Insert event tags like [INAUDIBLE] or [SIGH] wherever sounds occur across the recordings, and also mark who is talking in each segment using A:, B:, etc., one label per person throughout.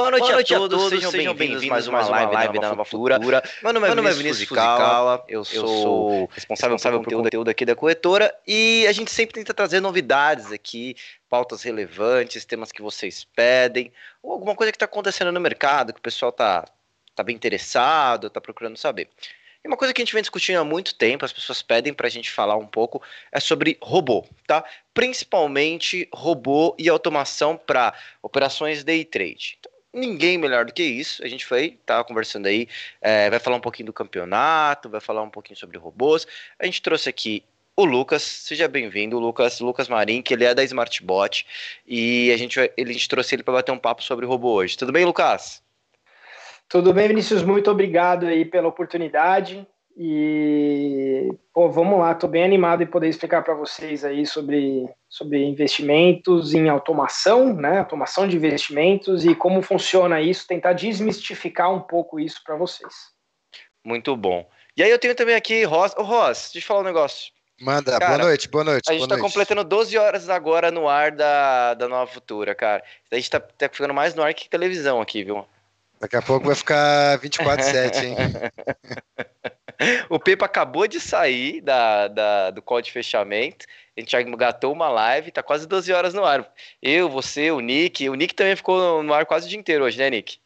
A: Boa noite, Boa noite a, todos, a, todos, sejam, bem-vindos mais uma live, live da Nova Futura. Futura. Meu nome é, Meu é Vinícius eu sou, eu sou responsável, responsável por conteúdo aqui da corretora e a gente sempre tenta trazer novidades aqui, pautas relevantes, temas que vocês pedem, ou alguma coisa que está acontecendo no mercado, que o pessoal está tá bem interessado, está procurando saber. E uma coisa que a gente vem discutindo há muito tempo, as pessoas pedem para a gente falar um pouco, é sobre robô, tá? Principalmente robô e automação para operações day trade. Então, ninguém melhor do que isso. A gente foi, tá conversando aí, é, vai falar um pouquinho do campeonato, vai falar um pouquinho sobre robôs. A gente trouxe aqui o Lucas, seja bem-vindo, Lucas, Lucas Marim, que ele é da Smartbot e a gente, ele, a gente trouxe ele para bater um papo sobre robô hoje. Tudo bem, Lucas?
B: Tudo bem, Vinícius? Muito obrigado aí pela oportunidade. E, pô, vamos lá, estou bem animado em poder explicar para vocês aí sobre, sobre investimentos em automação, né? Automação de investimentos e como funciona isso, tentar desmistificar um pouco isso para vocês.
A: Muito bom. E aí eu tenho também aqui Ross. Ô, Ross, deixa eu falar um negócio.
C: Manda, cara, boa noite, boa noite.
A: A gente
C: está
A: completando 12 horas agora no ar da, da Nova Futura, cara. A gente está tá ficando mais no ar que televisão aqui, viu?
C: Daqui a pouco vai ficar 24-7, hein? [LAUGHS]
A: o Pepa acabou de sair da, da, do call de fechamento. A gente já engatou uma live, tá quase 12 horas no ar. Eu, você, o Nick. O Nick também ficou no ar quase o dia inteiro hoje, né, Nick?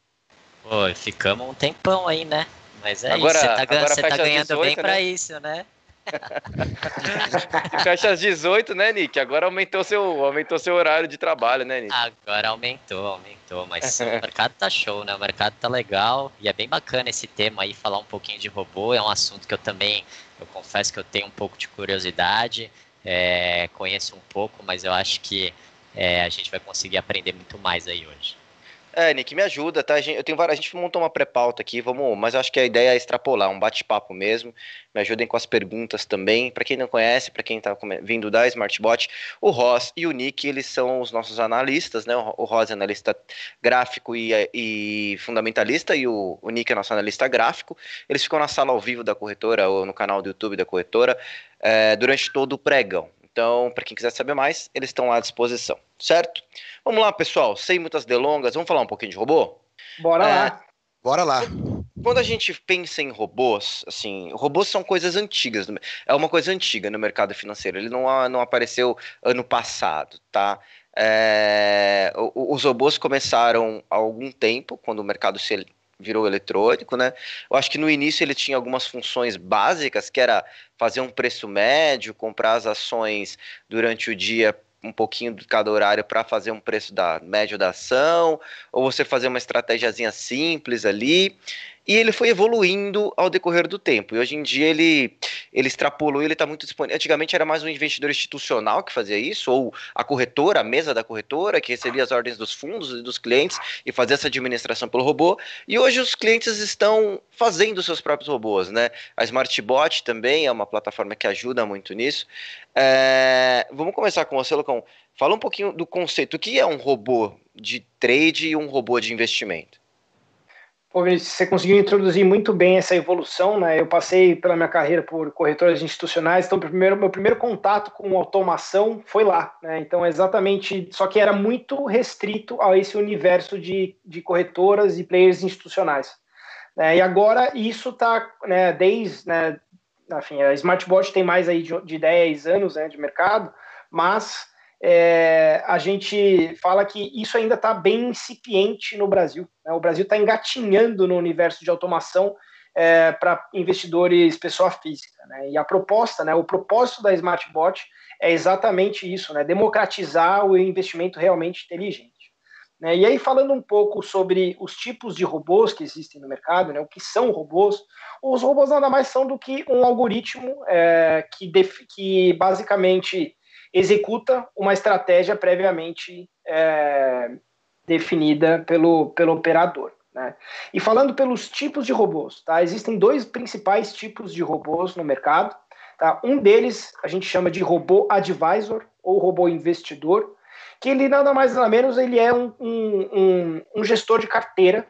D: Pô, ficamos um tempão aí, né? Mas é agora, isso, você tá, você tá ganhando 18, bem né? pra isso, né?
A: Fecha às 18, né, Nick? Agora aumentou seu, aumentou seu horário de trabalho, né, Nick?
D: Agora aumentou, aumentou, mas [LAUGHS] o mercado tá show, né? O mercado tá legal e é bem bacana esse tema aí, falar um pouquinho de robô. É um assunto que eu também, eu confesso que eu tenho um pouco de curiosidade, é, conheço um pouco, mas eu acho que é, a gente vai conseguir aprender muito mais aí hoje.
A: É, Nick, me ajuda, tá? Eu tenho várias, a gente montou uma pré-pauta aqui, vamos, mas acho que a ideia é extrapolar, um bate-papo mesmo. Me ajudem com as perguntas também. Para quem não conhece, para quem está vindo da Smartbot, o Ross e o Nick, eles são os nossos analistas, né? O Ross é analista gráfico e, e fundamentalista, e o, o Nick é nosso analista gráfico. Eles ficam na sala ao vivo da corretora ou no canal do YouTube da corretora é, durante todo o pregão. Então, para quem quiser saber mais, eles estão lá à disposição, certo? Vamos lá, pessoal, sem muitas delongas, vamos falar um pouquinho de robô?
B: Bora é, lá.
C: Bora lá.
A: Quando a gente pensa em robôs, assim, robôs são coisas antigas, é uma coisa antiga no mercado financeiro, ele não, não apareceu ano passado, tá? É, os robôs começaram há algum tempo, quando o mercado se virou eletrônico, né? Eu acho que no início ele tinha algumas funções básicas, que era fazer um preço médio, comprar as ações durante o dia um pouquinho de cada horário para fazer um preço da médio da ação, ou você fazer uma estratégiazinha simples ali. E ele foi evoluindo ao decorrer do tempo. E hoje em dia ele, ele extrapolou, ele está muito disponível. Antigamente era mais um investidor institucional que fazia isso, ou a corretora, a mesa da corretora, que recebia as ordens dos fundos e dos clientes e fazia essa administração pelo robô. E hoje os clientes estão fazendo seus próprios robôs, né? A SmartBot também é uma plataforma que ajuda muito nisso. É... Vamos começar com você, Lucão. Fala um pouquinho do conceito. O que é um robô de trade e um robô de investimento?
B: Você conseguiu introduzir muito bem essa evolução, né? Eu passei pela minha carreira por corretoras institucionais, então primeiro, meu primeiro contato com automação foi lá, né? Então exatamente, só que era muito restrito a esse universo de, de corretoras e players institucionais. Né? E agora isso está, né, desde, né, enfim, a Smartbot tem mais aí de, de 10 anos né, de mercado, mas é, a gente fala que isso ainda está bem incipiente no Brasil. Né? O Brasil está engatinhando no universo de automação é, para investidores pessoa física. Né? E a proposta, né, o propósito da SmartBot é exatamente isso, né? democratizar o investimento realmente inteligente. Né? E aí, falando um pouco sobre os tipos de robôs que existem no mercado, né? o que são robôs, os robôs nada mais são do que um algoritmo é, que, que basicamente executa uma estratégia previamente é, definida pelo, pelo operador. Né? E falando pelos tipos de robôs, tá? existem dois principais tipos de robôs no mercado. Tá? Um deles a gente chama de robô advisor ou robô investidor, que ele nada mais nada menos ele é um, um, um gestor de carteira.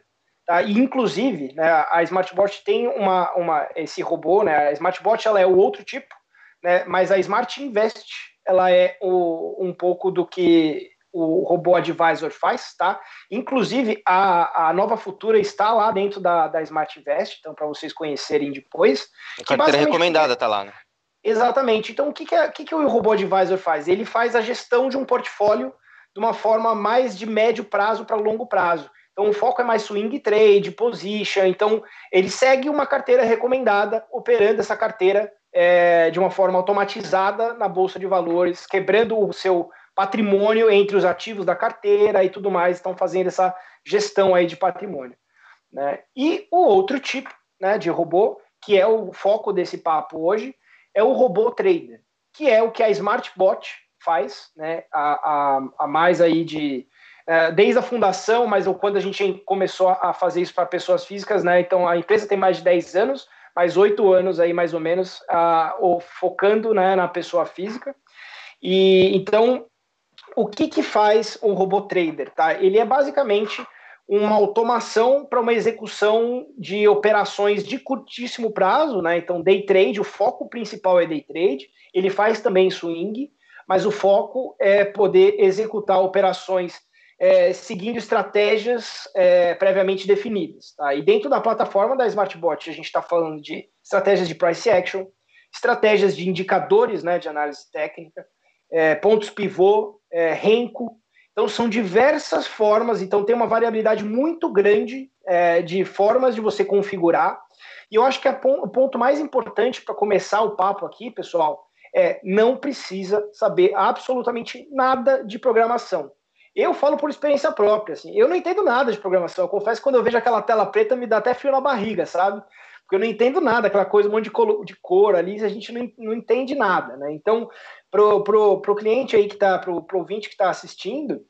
B: Tá? E inclusive né, a SmartBot tem uma, uma, esse robô, né, a SmartBot ela é o outro tipo, né, mas a Smart Invest ela é o, um pouco do que o robô Advisor faz, tá? Inclusive, a, a nova Futura está lá dentro da, da Smart Invest, então para vocês conhecerem depois.
A: A carteira recomendada tá lá, né?
B: Exatamente. Então, o que, que, é, que, que o robô Advisor faz? Ele faz a gestão de um portfólio de uma forma mais de médio prazo para longo prazo. Então, o foco é mais swing trade, position. Então, ele segue uma carteira recomendada, operando essa carteira é, de uma forma automatizada na bolsa de valores, quebrando o seu patrimônio entre os ativos da carteira e tudo mais, estão fazendo essa gestão aí de patrimônio. Né? E o outro tipo né, de robô, que é o foco desse papo hoje, é o robô trader, que é o que a SmartBot faz, né, a, a, a mais aí de é, desde a fundação, mas quando a gente começou a fazer isso para pessoas físicas, né, então a empresa tem mais de 10 anos, mais oito anos aí mais ou menos, uh, focando né, na pessoa física. E então o que, que faz um robô trader? Tá? Ele é basicamente uma automação para uma execução de operações de curtíssimo prazo, né? Então, day trade, o foco principal é day trade. Ele faz também swing, mas o foco é poder executar operações é, seguindo estratégias é, previamente definidas. Tá? E dentro da plataforma da SmartBot, a gente está falando de estratégias de price action, estratégias de indicadores né, de análise técnica, é, pontos pivô, é, renco. Então, são diversas formas, então tem uma variabilidade muito grande é, de formas de você configurar. E eu acho que o ponto mais importante para começar o papo aqui, pessoal, é não precisa saber absolutamente nada de programação. Eu falo por experiência própria, assim, eu não entendo nada de programação. Eu confesso que quando eu vejo aquela tela preta me dá até frio na barriga, sabe? Porque eu não entendo nada, aquela coisa, um monte de cor, de cor ali, a gente não, não entende nada, né? Então, pro, pro, pro cliente aí que tá, pro, pro ouvinte que está assistindo,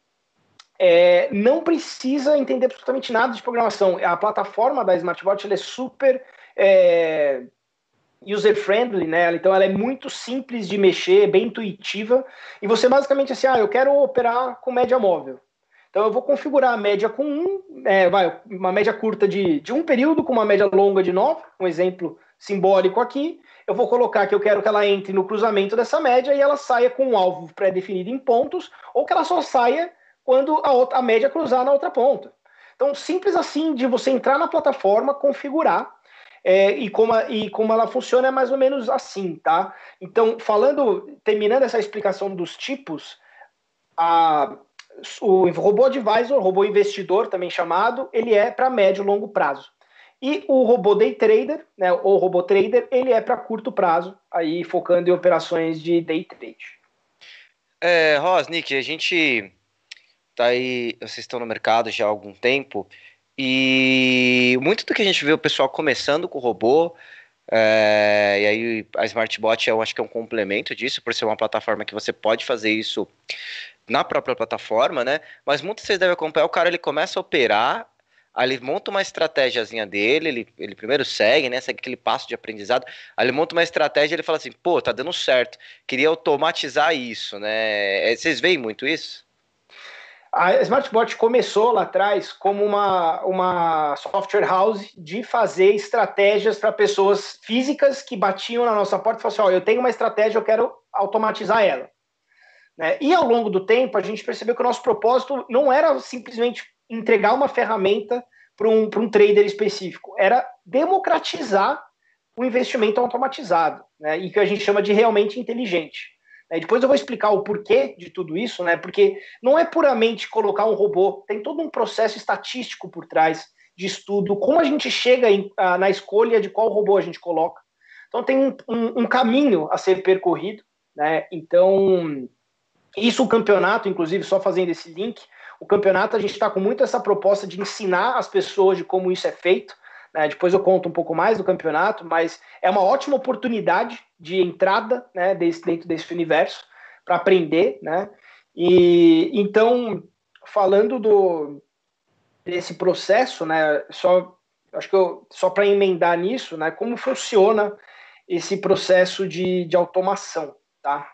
B: é, não precisa entender absolutamente nada de programação. A plataforma da SmartBot é super é, user-friendly, né? Então ela é muito simples de mexer, bem intuitiva. E você basicamente assim, ah, eu quero operar com média móvel. Então eu vou configurar a média com um, é, vai, uma média curta de, de um período com uma média longa de nove, um exemplo simbólico aqui. Eu vou colocar que eu quero que ela entre no cruzamento dessa média e ela saia com um alvo pré-definido em pontos, ou que ela só saia quando a, outra, a média cruzar na outra ponta. Então, simples assim de você entrar na plataforma, configurar é, e, como, e como ela funciona é mais ou menos assim, tá? Então, falando, terminando essa explicação dos tipos, a, o robô advisor, robô investidor também chamado, ele é para médio e longo prazo. E o robô day trader, né, ou robô trader, ele é para curto prazo, aí focando em operações de day trade.
A: É, Rosnick, a gente tá aí, vocês estão no mercado já há algum tempo, e muito do que a gente vê o pessoal começando com o robô, é, e aí a SmartBot eu acho que é um complemento disso, por ser uma plataforma que você pode fazer isso na própria plataforma, né? Mas muitas vezes deve acompanhar o cara, ele começa a operar, aí ele monta uma estratégiazinha dele, ele, ele primeiro segue, né? Segue aquele passo de aprendizado, aí ele monta uma estratégia e ele fala assim, pô, tá dando certo, queria automatizar isso, né? É, vocês veem muito isso?
B: A SmartBot começou lá atrás como uma, uma software house de fazer estratégias para pessoas físicas que batiam na nossa porta e falavam assim: oh, eu tenho uma estratégia, eu quero automatizar ela. Né? E ao longo do tempo, a gente percebeu que o nosso propósito não era simplesmente entregar uma ferramenta para um, um trader específico, era democratizar o investimento automatizado, né? e que a gente chama de realmente inteligente. Né? Depois eu vou explicar o porquê de tudo isso, né? Porque não é puramente colocar um robô, tem todo um processo estatístico por trás de estudo, como a gente chega em, a, na escolha de qual robô a gente coloca. Então tem um, um, um caminho a ser percorrido, né? Então isso o campeonato, inclusive, só fazendo esse link, o campeonato a gente está com muito essa proposta de ensinar as pessoas de como isso é feito. Né? Depois eu conto um pouco mais do campeonato, mas é uma ótima oportunidade de entrada né, desse, dentro desse universo para aprender, né? E então, falando do desse processo, né? Só acho que eu, só para emendar nisso, né? Como funciona esse processo de, de automação, tá?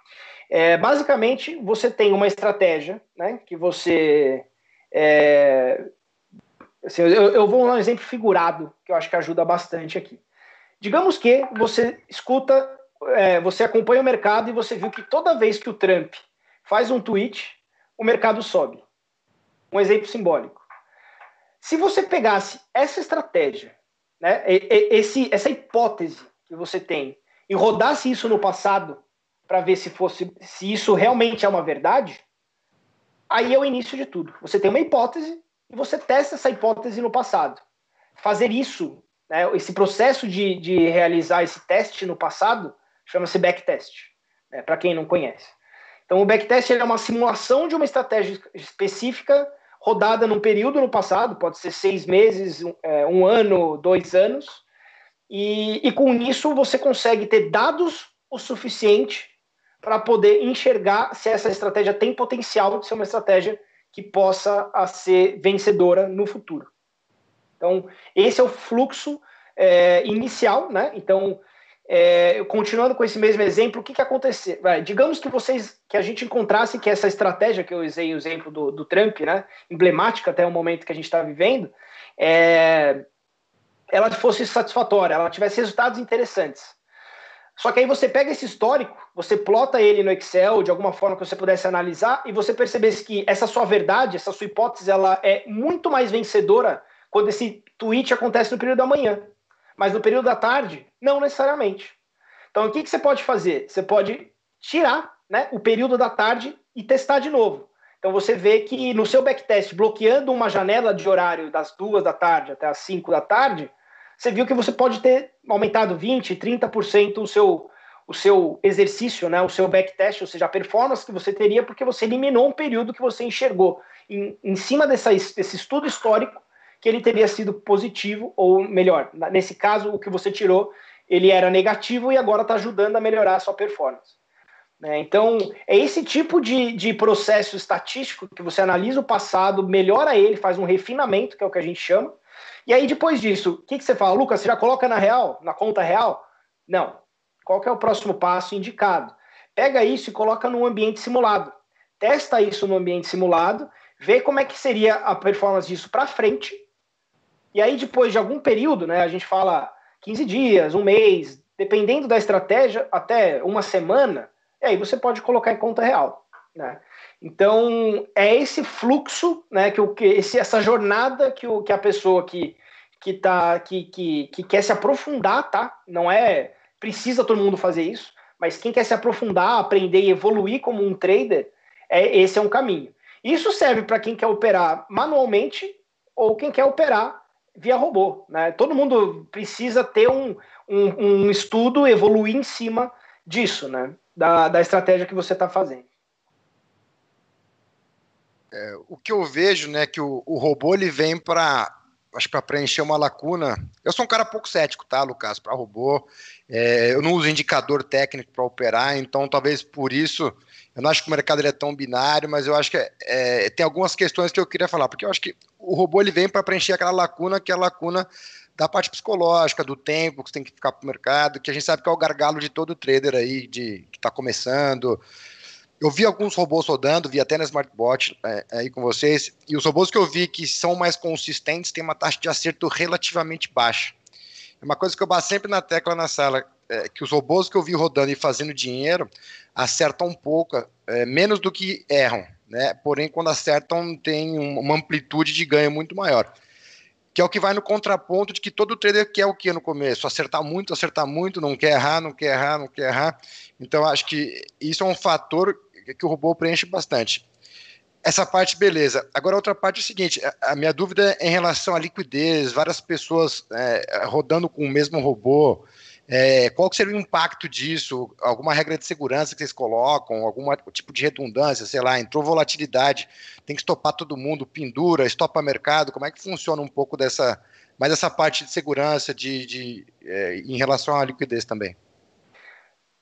B: É, basicamente, você tem uma estratégia, né? Que você é, assim, eu, eu vou um exemplo figurado que eu acho que ajuda bastante aqui. Digamos que você escuta é, você acompanha o mercado e você viu que toda vez que o Trump faz um tweet, o mercado sobe. Um exemplo simbólico. Se você pegasse essa estratégia, né, esse, essa hipótese que você tem, e rodasse isso no passado para ver se fosse se isso realmente é uma verdade, aí é o início de tudo. Você tem uma hipótese e você testa essa hipótese no passado. Fazer isso, né, esse processo de, de realizar esse teste no passado, chama-se backtest, né, para quem não conhece. Então, o backtest é uma simulação de uma estratégia específica rodada num período no passado, pode ser seis meses, um, é, um ano, dois anos, e, e com isso você consegue ter dados o suficiente para poder enxergar se essa estratégia tem potencial de ser uma estratégia que possa ser vencedora no futuro. Então, esse é o fluxo é, inicial, né? Então, é, continuando com esse mesmo exemplo, o que, que aconteceu? digamos que vocês, que a gente encontrasse que essa estratégia que eu usei o exemplo do, do Trump, né? Emblemática até o momento que a gente está vivendo, é, ela fosse satisfatória, ela tivesse resultados interessantes. Só que aí você pega esse histórico, você plota ele no Excel de alguma forma que você pudesse analisar e você percebesse que essa sua verdade, essa sua hipótese, ela é muito mais vencedora quando esse tweet acontece no período da manhã. Mas no período da tarde, não necessariamente. Então o que, que você pode fazer? Você pode tirar né, o período da tarde e testar de novo. Então você vê que no seu backtest, bloqueando uma janela de horário das duas da tarde até as cinco da tarde, você viu que você pode ter aumentado 20%, 30% o seu, o seu exercício, né, o seu backtest, ou seja, a performance que você teria, porque você eliminou um período que você enxergou em, em cima dessa, desse estudo histórico que ele teria sido positivo, ou melhor, nesse caso, o que você tirou, ele era negativo e agora está ajudando a melhorar a sua performance. Né? Então, é esse tipo de, de processo estatístico que você analisa o passado, melhora ele, faz um refinamento, que é o que a gente chama, e aí, depois disso, o que, que você fala? Lucas, você já coloca na real, na conta real? Não. Qual é o próximo passo indicado? Pega isso e coloca num ambiente simulado. Testa isso no ambiente simulado, vê como é que seria a performance disso para frente. E aí, depois de algum período, né, a gente fala 15 dias, um mês, dependendo da estratégia, até uma semana, e aí você pode colocar em conta real. Né? Então, é esse fluxo, né, que, o, que esse, essa jornada que, o, que a pessoa que, que, tá, que, que, que quer se aprofundar, tá? Não é precisa todo mundo fazer isso, mas quem quer se aprofundar, aprender e evoluir como um trader, é, esse é um caminho. Isso serve para quem quer operar manualmente ou quem quer operar via robô. Né? Todo mundo precisa ter um, um, um estudo, evoluir em cima disso, né? da, da estratégia que você está fazendo.
C: É, o que eu vejo, né, que o, o robô ele vem para acho para preencher uma lacuna. Eu sou um cara pouco cético, tá, Lucas, para robô. É, eu não uso indicador técnico para operar, então talvez por isso eu não acho que o mercado é tão binário, mas eu acho que é, tem algumas questões que eu queria falar, porque eu acho que o robô ele vem para preencher aquela lacuna, que é a lacuna da parte psicológica, do tempo que você tem que ficar para o mercado, que a gente sabe que é o gargalo de todo trader aí de que está começando. Eu vi alguns robôs rodando, vi até na Smartbot é, aí com vocês, e os robôs que eu vi que são mais consistentes têm uma taxa de acerto relativamente baixa. É uma coisa que eu bato sempre na tecla na sala, é, que os robôs que eu vi rodando e fazendo dinheiro acertam um pouco, é, menos do que erram, né? Porém, quando acertam, tem uma amplitude de ganho muito maior. Que é o que vai no contraponto de que todo trader quer o que no começo? Acertar muito, acertar muito, não quer errar, não quer errar, não quer errar. Então, acho que isso é um fator que o robô preenche bastante. Essa parte, beleza. Agora, a outra parte é o seguinte: a minha dúvida é em relação à liquidez, várias pessoas é, rodando com o mesmo robô. É, qual seria o impacto disso? Alguma regra de segurança que vocês colocam? Algum tipo de redundância? Sei lá, entrou volatilidade, tem que estopar todo mundo, pendura, estopa mercado. Como é que funciona um pouco dessa, mais essa parte de segurança de, de é, em relação à liquidez também?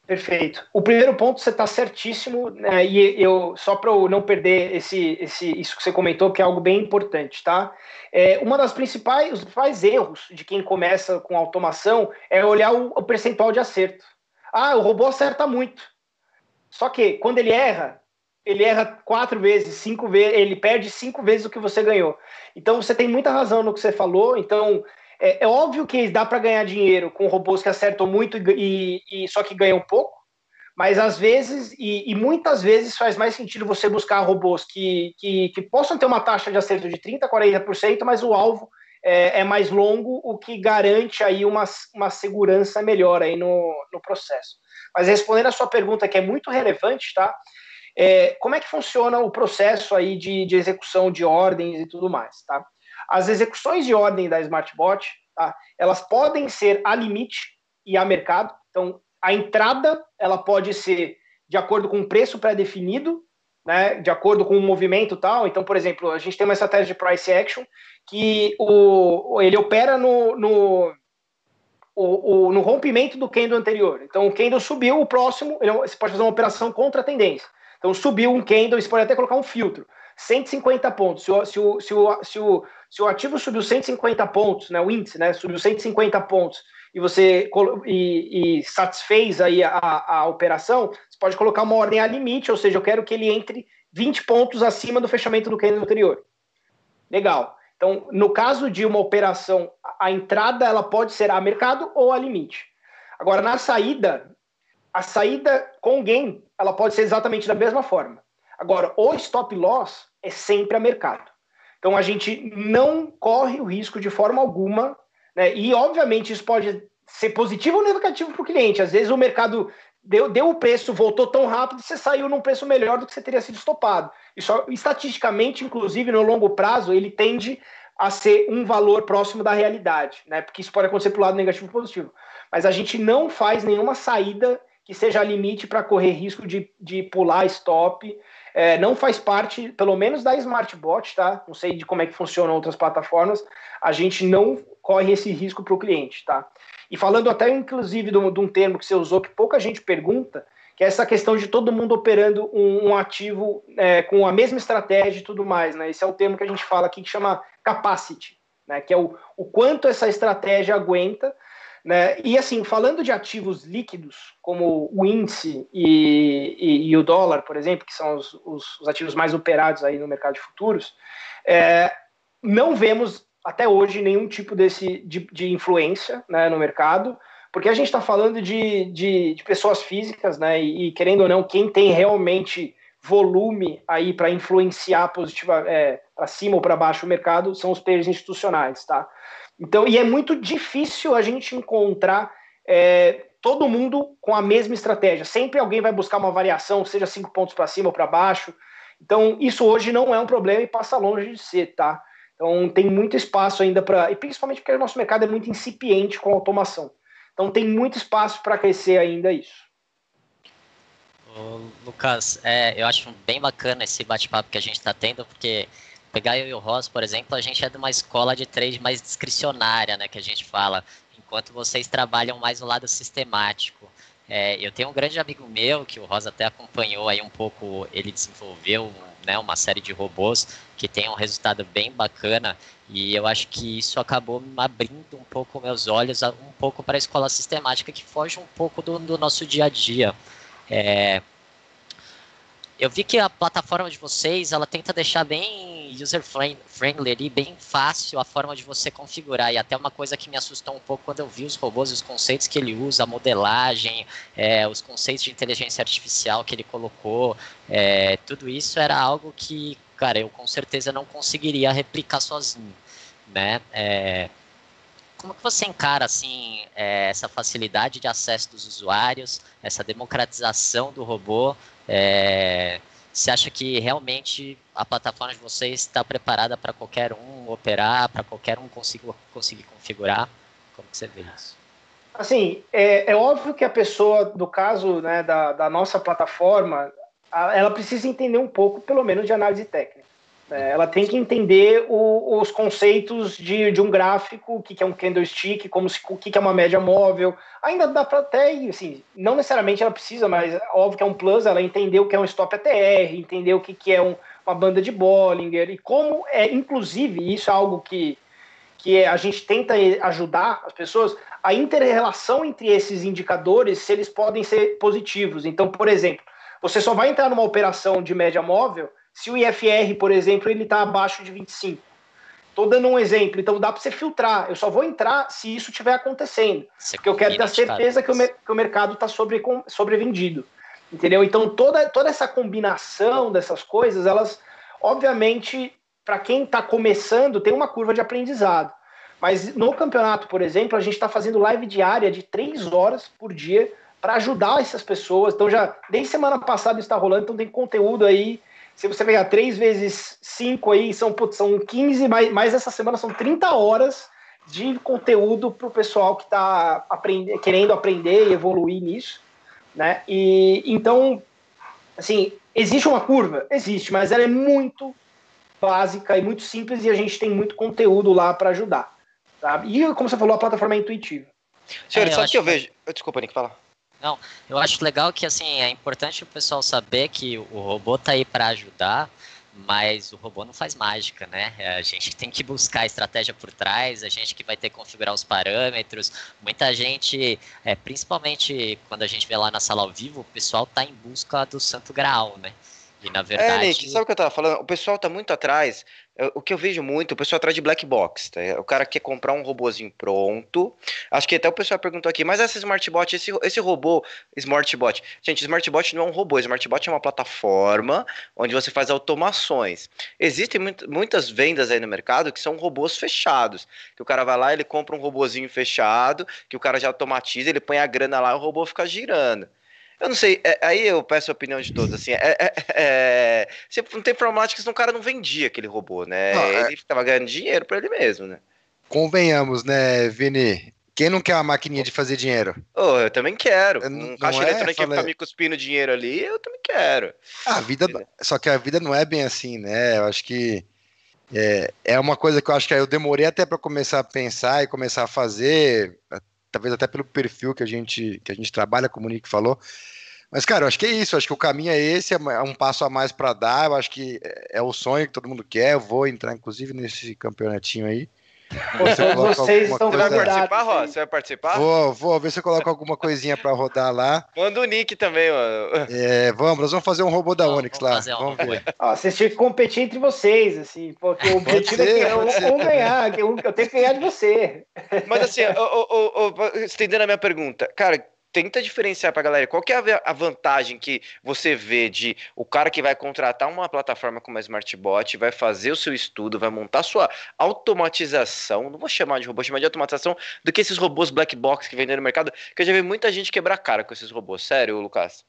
B: Perfeito. O primeiro ponto você está certíssimo, né, e eu só para eu não perder esse, esse, isso que você comentou, que é algo bem importante, tá? É, uma das principais, os principais erros de quem começa com automação é olhar o, o percentual de acerto. Ah, o robô acerta muito. Só que quando ele erra, ele erra quatro vezes, cinco vezes, ele perde cinco vezes o que você ganhou. Então você tem muita razão no que você falou. Então é, é óbvio que dá para ganhar dinheiro com robôs que acertam muito e, e, só que ganham pouco, Mas às vezes, e, e, muitas vezes, faz mais sentido você buscar robôs que, que, que possam ter uma taxa de acerto de 30%, 40%, mas o alvo é, é, mais longo, o que garante aí uma, uma segurança melhor aí no, no processo. Mas respondendo a sua pergunta, que é muito relevante, tá? É, como é que funciona o processo aí de, de execução de ordens e tudo mais, tá? As execuções de ordem da SmartBot, tá? Elas podem ser a limite e a mercado. Então, a entrada ela pode ser de acordo com um preço pré-definido, né, de acordo com o movimento tal. Então, por exemplo, a gente tem uma estratégia de price action que o, ele opera no, no, o, o, no rompimento do candle anterior. Então, o candle subiu, o próximo, ele, você pode fazer uma operação contra a tendência. Então, subiu um candle, você pode até colocar um filtro. 150 pontos. Se o, se o, se o, se o, se o ativo subiu 150 pontos, né, o índice né, subiu 150 pontos e você e, e satisfez aí a, a, operação, você pode colocar uma ordem a limite, ou seja, eu quero que ele entre 20 pontos acima do fechamento do candle anterior. Legal. Então, no caso de uma operação, a entrada ela pode ser a mercado ou a limite. Agora, na saída, a saída com gain, ela pode ser exatamente da mesma forma. Agora, o stop loss é sempre a mercado. Então, a gente não corre o risco de forma alguma né? E, obviamente, isso pode ser positivo ou negativo para o cliente. Às vezes o mercado deu, deu o preço, voltou tão rápido, você saiu num preço melhor do que você teria sido estopado. Isso, estatisticamente, inclusive, no longo prazo, ele tende a ser um valor próximo da realidade, né? Porque isso pode acontecer para o lado negativo ou positivo. Mas a gente não faz nenhuma saída que seja limite para correr risco de, de pular stop. É, não faz parte, pelo menos da SmartBot, tá? Não sei de como é que funcionam outras plataformas. A gente não corre esse risco para o cliente, tá? E falando até, inclusive, de um termo que você usou que pouca gente pergunta, que é essa questão de todo mundo operando um, um ativo é, com a mesma estratégia e tudo mais, né? Esse é o termo que a gente fala aqui que chama capacity, né? Que é o, o quanto essa estratégia aguenta, né? E assim, falando de ativos líquidos, como o índice e, e, e o dólar, por exemplo, que são os, os, os, ativos mais operados aí no mercado de futuros, é, não vemos até hoje nenhum tipo desse, de, de influência né, no mercado, porque a gente está falando de, de, de, pessoas físicas, né? E, e, querendo ou não, quem tem realmente volume aí para influenciar positiva é, para cima ou para baixo o mercado são os players institucionais, tá? Então, e é muito difícil a gente encontrar é, todo mundo com a mesma estratégia. Sempre alguém vai buscar uma variação, seja cinco pontos para cima ou para baixo. Então, isso hoje não é um problema e passa longe de ser, tá? Então tem muito espaço ainda para. E principalmente porque o nosso mercado é muito incipiente com automação. Então tem muito espaço para crescer ainda isso.
D: Ô, Lucas, é, eu acho bem bacana esse bate-papo que a gente está tendo, porque pegar eu e o Ross, por exemplo, a gente é de uma escola de trade mais discricionária, né, que a gente fala, enquanto vocês trabalham mais no lado sistemático. É, eu tenho um grande amigo meu, que o Rosa até acompanhou aí um pouco, ele desenvolveu né, uma série de robôs que tem um resultado bem bacana e eu acho que isso acabou abrindo um pouco meus olhos um pouco para a escola sistemática que foge um pouco do, do nosso dia a dia. É, eu vi que a plataforma de vocês ela tenta deixar bem user friendly ali, bem fácil a forma de você configurar e até uma coisa que me assustou um pouco quando eu vi os robôs, os conceitos que ele usa, a modelagem, é, os conceitos de inteligência artificial que ele colocou, é, tudo isso era algo que, cara, eu com certeza não conseguiria replicar sozinho, né? É, como que você encara assim é, essa facilidade de acesso dos usuários, essa democratização do robô? É, você acha que realmente a plataforma de vocês está preparada para qualquer um operar, para qualquer um conseguir, conseguir configurar? Como que você vê isso?
B: Assim, é, é óbvio que a pessoa, do caso né, da, da nossa plataforma, ela precisa entender um pouco, pelo menos, de análise técnica. É, ela tem que entender o, os conceitos de, de um gráfico, o que, que é um candlestick, como se, o que, que é uma média móvel. Ainda dá para até, assim, não necessariamente ela precisa, mas óbvio que é um plus, ela entender o que é um stop ATR, entender o que, que é um, uma banda de Bollinger, e como é, inclusive, isso é algo que, que a gente tenta ajudar as pessoas, a inter-relação entre esses indicadores, se eles podem ser positivos. Então, por exemplo, você só vai entrar numa operação de média móvel se o IFR, por exemplo, ele está abaixo de 25. Estou dando um exemplo, então dá para você filtrar. Eu só vou entrar se isso estiver acontecendo. Você porque eu quero ter a certeza que o, que o mercado está sobre, sobrevendido. Entendeu? Então toda, toda essa combinação dessas coisas, elas, obviamente, para quem está começando, tem uma curva de aprendizado. Mas no campeonato, por exemplo, a gente está fazendo live diária de três horas por dia para ajudar essas pessoas. Então já desde semana passada está rolando, então tem conteúdo aí. Se você pegar três vezes cinco aí, são, putz, são 15, mais, mais essa semana são 30 horas de conteúdo para o pessoal que está aprend querendo aprender e evoluir nisso. Né? E então, assim, existe uma curva? Existe, mas ela é muito básica e muito simples e a gente tem muito conteúdo lá para ajudar. Sabe? E como você falou, a plataforma é intuitiva.
A: Senhor, é, sabe o que eu vejo? Desculpa, Nick, fala.
D: Não, eu acho legal que assim é importante o pessoal saber que o robô tá aí para ajudar, mas o robô não faz mágica, né? É, a gente tem que buscar a estratégia por trás, a gente que vai ter que configurar os parâmetros. Muita gente, é, principalmente quando a gente vê lá na sala ao vivo, o pessoal tá em busca do santo graal, né? E na verdade.
A: É, Nick, sabe o que eu tava falando? O pessoal tá muito atrás. O que eu vejo muito, o pessoal atrás de black box. Tá? O cara quer comprar um robôzinho pronto. Acho que até o pessoal perguntou aqui, mas essa smartbot, esse, esse robô smartbot. Gente, smartbot não é um robô, smartbot é uma plataforma onde você faz automações. Existem muito, muitas vendas aí no mercado que são robôs fechados. Que o cara vai lá, ele compra um robôzinho fechado, que o cara já automatiza, ele põe a grana lá e o robô fica girando. Eu não sei, é, aí eu peço a opinião de todos, assim, é, é, é, sempre não tem informática, senão o cara não vendia aquele robô, né? Não, é ele ficava ganhando dinheiro para ele mesmo, né?
C: Convenhamos, né, Vini? Quem não quer uma maquininha de fazer dinheiro?
A: Oh, eu também quero. Um caixa é, eletrônico falei... ficar me cuspindo dinheiro ali, eu também quero.
C: A vida, só que a vida não é bem assim, né? Eu acho que é, é uma coisa que eu acho que eu demorei até para começar a pensar e começar a fazer, talvez até pelo perfil que a gente, que a gente trabalha, como o Nick falou. Mas, cara, eu acho que é isso. Eu acho que o caminho é esse, é, é um passo a mais para dar. Eu acho que é, é o sonho que todo mundo quer. Eu vou entrar, inclusive, nesse campeonatinho aí.
B: Você vocês estão
A: coisa... vai participar, Ró? Você vai participar?
C: Vou, vou ver se eu coloco alguma coisinha para rodar lá.
A: Manda o nick também, mano.
C: É, vamos, nós vamos fazer um robô da vamos, Onix lá. Vamos ver.
B: Ó, vocês tinham que competir entre vocês, assim, porque o objetivo ser, é que eu, ganhar, que eu, eu tenho que ganhar de você.
A: Mas assim, estendendo a minha pergunta, cara, tenta diferenciar para a galera qual que é a vantagem que você vê de o cara que vai contratar uma plataforma como a SmartBot, vai fazer o seu estudo, vai montar sua automatização, não vou chamar de robô, chamar de automatização, do que esses robôs black box que vendem no mercado, que eu já vi muita gente quebrar cara com esses robôs. Sério, Lucas?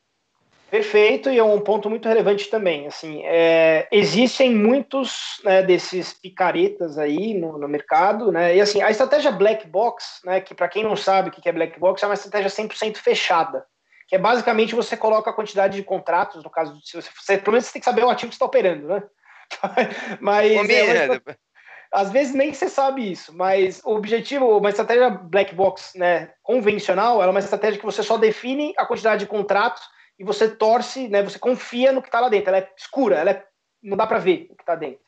B: Perfeito, e é um ponto muito relevante também. Assim, é, existem muitos né, desses picaretas aí no, no, mercado, né? E assim, a estratégia black box, né, que para quem não sabe o que é black box, é uma estratégia 100% fechada, que é basicamente você coloca a quantidade de contratos, no caso, se você, você pelo menos você tem que saber o ativo que está operando, né? [LAUGHS] mas é às vezes nem você sabe isso, mas o objetivo, uma estratégia black box, né, convencional, ela é uma estratégia que você só define a quantidade de contratos e você torce, né, você confia no que está lá dentro. Ela é escura, ela é, não dá para ver o que está dentro.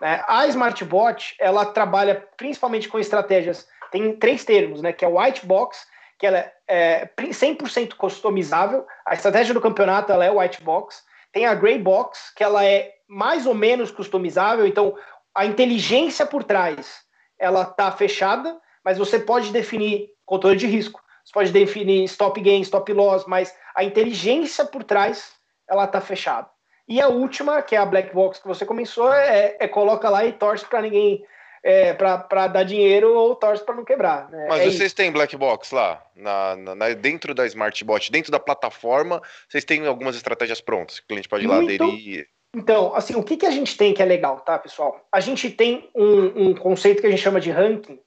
B: Né? A SmartBot, ela trabalha principalmente com estratégias, tem três termos, né, que é white box, que ela é 100% customizável, a estratégia do campeonato ela é white box, tem a gray box, que ela é mais ou menos customizável, então a inteligência por trás, ela está fechada, mas você pode definir controle de risco, você pode definir stop gain, stop loss, mas a inteligência por trás ela está fechada. E a última, que é a black box que você começou, é, é coloca lá e torce para ninguém é, para dar dinheiro ou torce para não quebrar. Né?
A: Mas
B: é
A: vocês isso. têm black box lá, na, na, dentro da Smartbot, dentro da plataforma, vocês têm algumas estratégias prontas, que o cliente pode ir lá Muito... aderir.
B: Então, assim, o que, que a gente tem que é legal, tá, pessoal? A gente tem um, um conceito que a gente chama de ranking,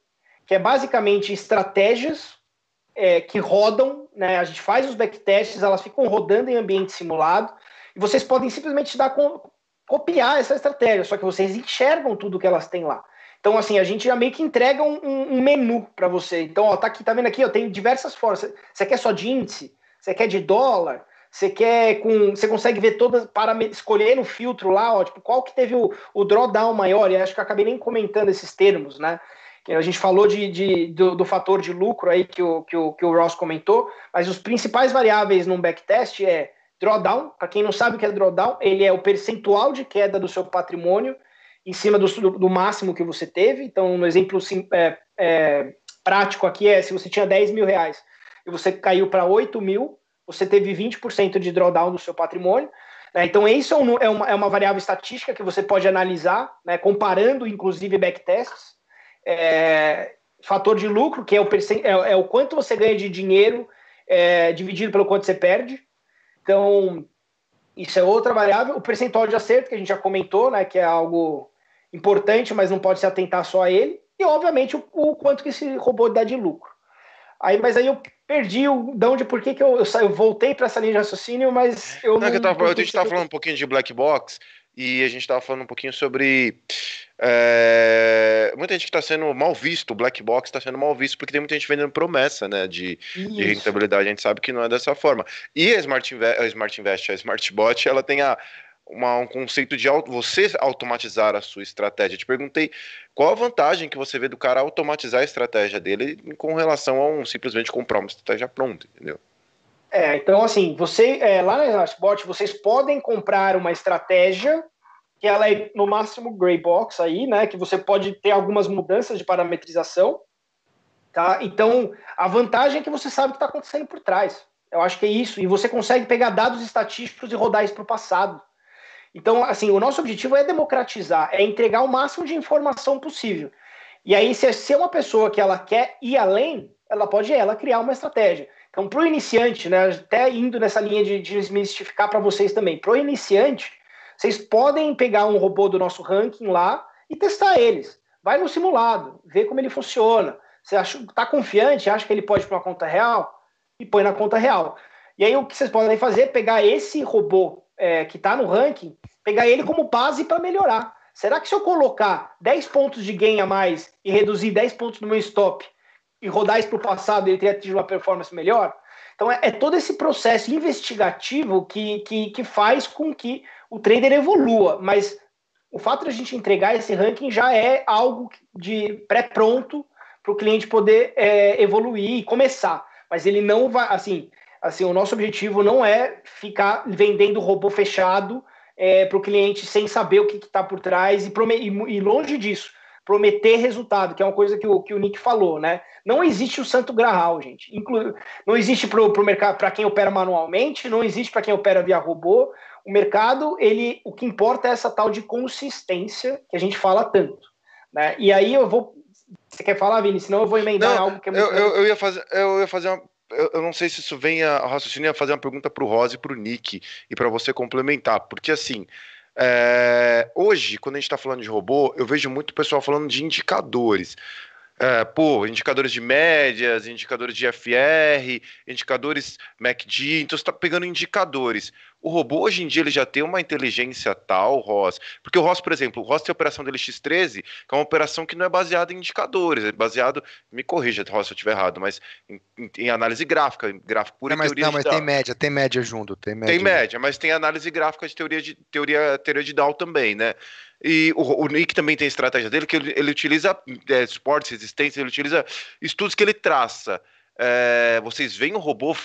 B: que é basicamente estratégias é, que rodam, né? A gente faz os backtests, elas ficam rodando em ambiente simulado, e vocês podem simplesmente dar com, copiar essa estratégia, só que vocês enxergam tudo que elas têm lá. Então, assim, a gente já meio que entrega um, um menu para você. Então, ó, tá aqui, tá vendo aqui? Eu tenho diversas formas. Você quer só de índice? Você quer de dólar? Você quer com. Você consegue ver todas para escolher no filtro lá, ó, tipo, qual que teve o, o drawdown maior? E acho que acabei nem comentando esses termos, né? A gente falou de, de do, do, fator de lucro aí que o, que, o, que o Ross comentou, mas os principais variáveis num backtest é drawdown. Para quem não sabe o que é drawdown, ele é o percentual de queda do seu patrimônio em cima do, do máximo que você teve. Então, no exemplo sim, é, é, prático aqui é se você tinha 10 mil reais e você caiu para 8 mil, você teve 20% de drawdown do seu patrimônio. Né? Então, isso é, um, é, uma, é, uma, variável estatística que você pode analisar, né? comparando, inclusive, backtests. É, fator de lucro, que é o, é, é o quanto você ganha de dinheiro é, dividido pelo quanto você perde. Então, isso é outra variável. O percentual de acerto, que a gente já comentou, né, que é algo importante, mas não pode se atentar só a ele. E, obviamente, o, o quanto que esse robô dá de lucro. Aí, mas aí eu perdi o de onde, por que, que eu, eu, eu voltei para essa linha de raciocínio, mas eu não. não,
A: que eu tava, a gente estava falando um pouquinho de black box e a gente estava falando um pouquinho sobre. É, muita gente que está sendo mal visto, o black box está sendo mal visto porque tem muita gente vendendo promessa né, de, de, rentabilidade. A gente sabe que não é dessa forma. E a Smart, Invest, a Smart Invest, a Smart Bot, ela tem a, uma, um conceito de você automatizar a sua estratégia. Eu te perguntei qual a vantagem que você vê do cara automatizar a estratégia dele com relação a um simplesmente comprar uma estratégia pronta, entendeu?
B: É, então assim, você é, lá na Smartbot vocês podem comprar uma estratégia que ela é no máximo gray box aí, né? Que você pode ter algumas mudanças de parametrização, tá? Então a vantagem é que você sabe o que está acontecendo por trás. Eu acho que é isso. E você consegue pegar dados estatísticos e rodar isso para o passado. Então, assim, o nosso objetivo é democratizar, é entregar o máximo de informação possível. E aí, se, se é uma pessoa que ela quer ir além, ela pode ela criar uma estratégia. Então, para o iniciante, né, até indo nessa linha de, de desmistificar para vocês também, para o iniciante, vocês podem pegar um robô do nosso ranking lá e testar eles. Vai no simulado, vê como ele funciona. Você está confiante, acha que ele pode ir para uma conta real? E põe na conta real. E aí o que vocês podem fazer é pegar esse robô é, que está no ranking, pegar ele como base para melhorar. Será que se eu colocar 10 pontos de gain a mais e reduzir 10 pontos no meu stop e rodar isso para o passado, ele teria tido uma performance melhor? Então é, é, todo esse processo investigativo que, que, que faz com que o trader evolua. Mas o fato de a gente entregar esse ranking já é algo de pré-pronto para o cliente poder é, evoluir e começar. Mas ele não vai, assim, Assim, o nosso objetivo não é ficar vendendo robô fechado é, para o cliente sem saber o que está por trás e, e, longe disso, prometer resultado, que é uma coisa que o, que o Nick falou, né? Não existe o santo graal, gente. Inclu não existe para o mercado para quem opera manualmente, não existe para quem opera via robô. O mercado, ele, o que importa é essa tal de consistência que a gente fala tanto. Né? E aí eu vou. Você quer falar, Vini? Senão eu vou emendar não, algo que é
A: muito. Eu, eu, eu, ia fazer, eu ia fazer uma eu, não sei se isso vem a, a raciocínio a fazer uma pergunta para o Rose e para o Nick e para você complementar, porque assim, é, hoje, quando a gente está falando de robô, eu vejo muito pessoal falando de indicadores. É, pô, indicadores de médias, indicadores de FR, indicadores MACD, então você está pegando indicadores. O robô hoje em dia ele já tem uma inteligência tal, Ross, porque o Ross, por exemplo, o Ross tem a operação dele X13, que é uma operação que não é baseada em indicadores, é baseado, me corrija, Ross, se eu estiver errado, mas em, em, em, análise gráfica, gráfico pura
C: não, mas,
A: teoria
C: Não, mas tem média, tem média junto, tem média.
A: Tem média, mas tem análise gráfica de teoria de teoria, teoria de Dow também, né? E o, o Nick também tem a estratégia dele, que ele, ele utiliza é, suportes, resistência, ele utiliza estudos que ele traça. É, vocês veem o robô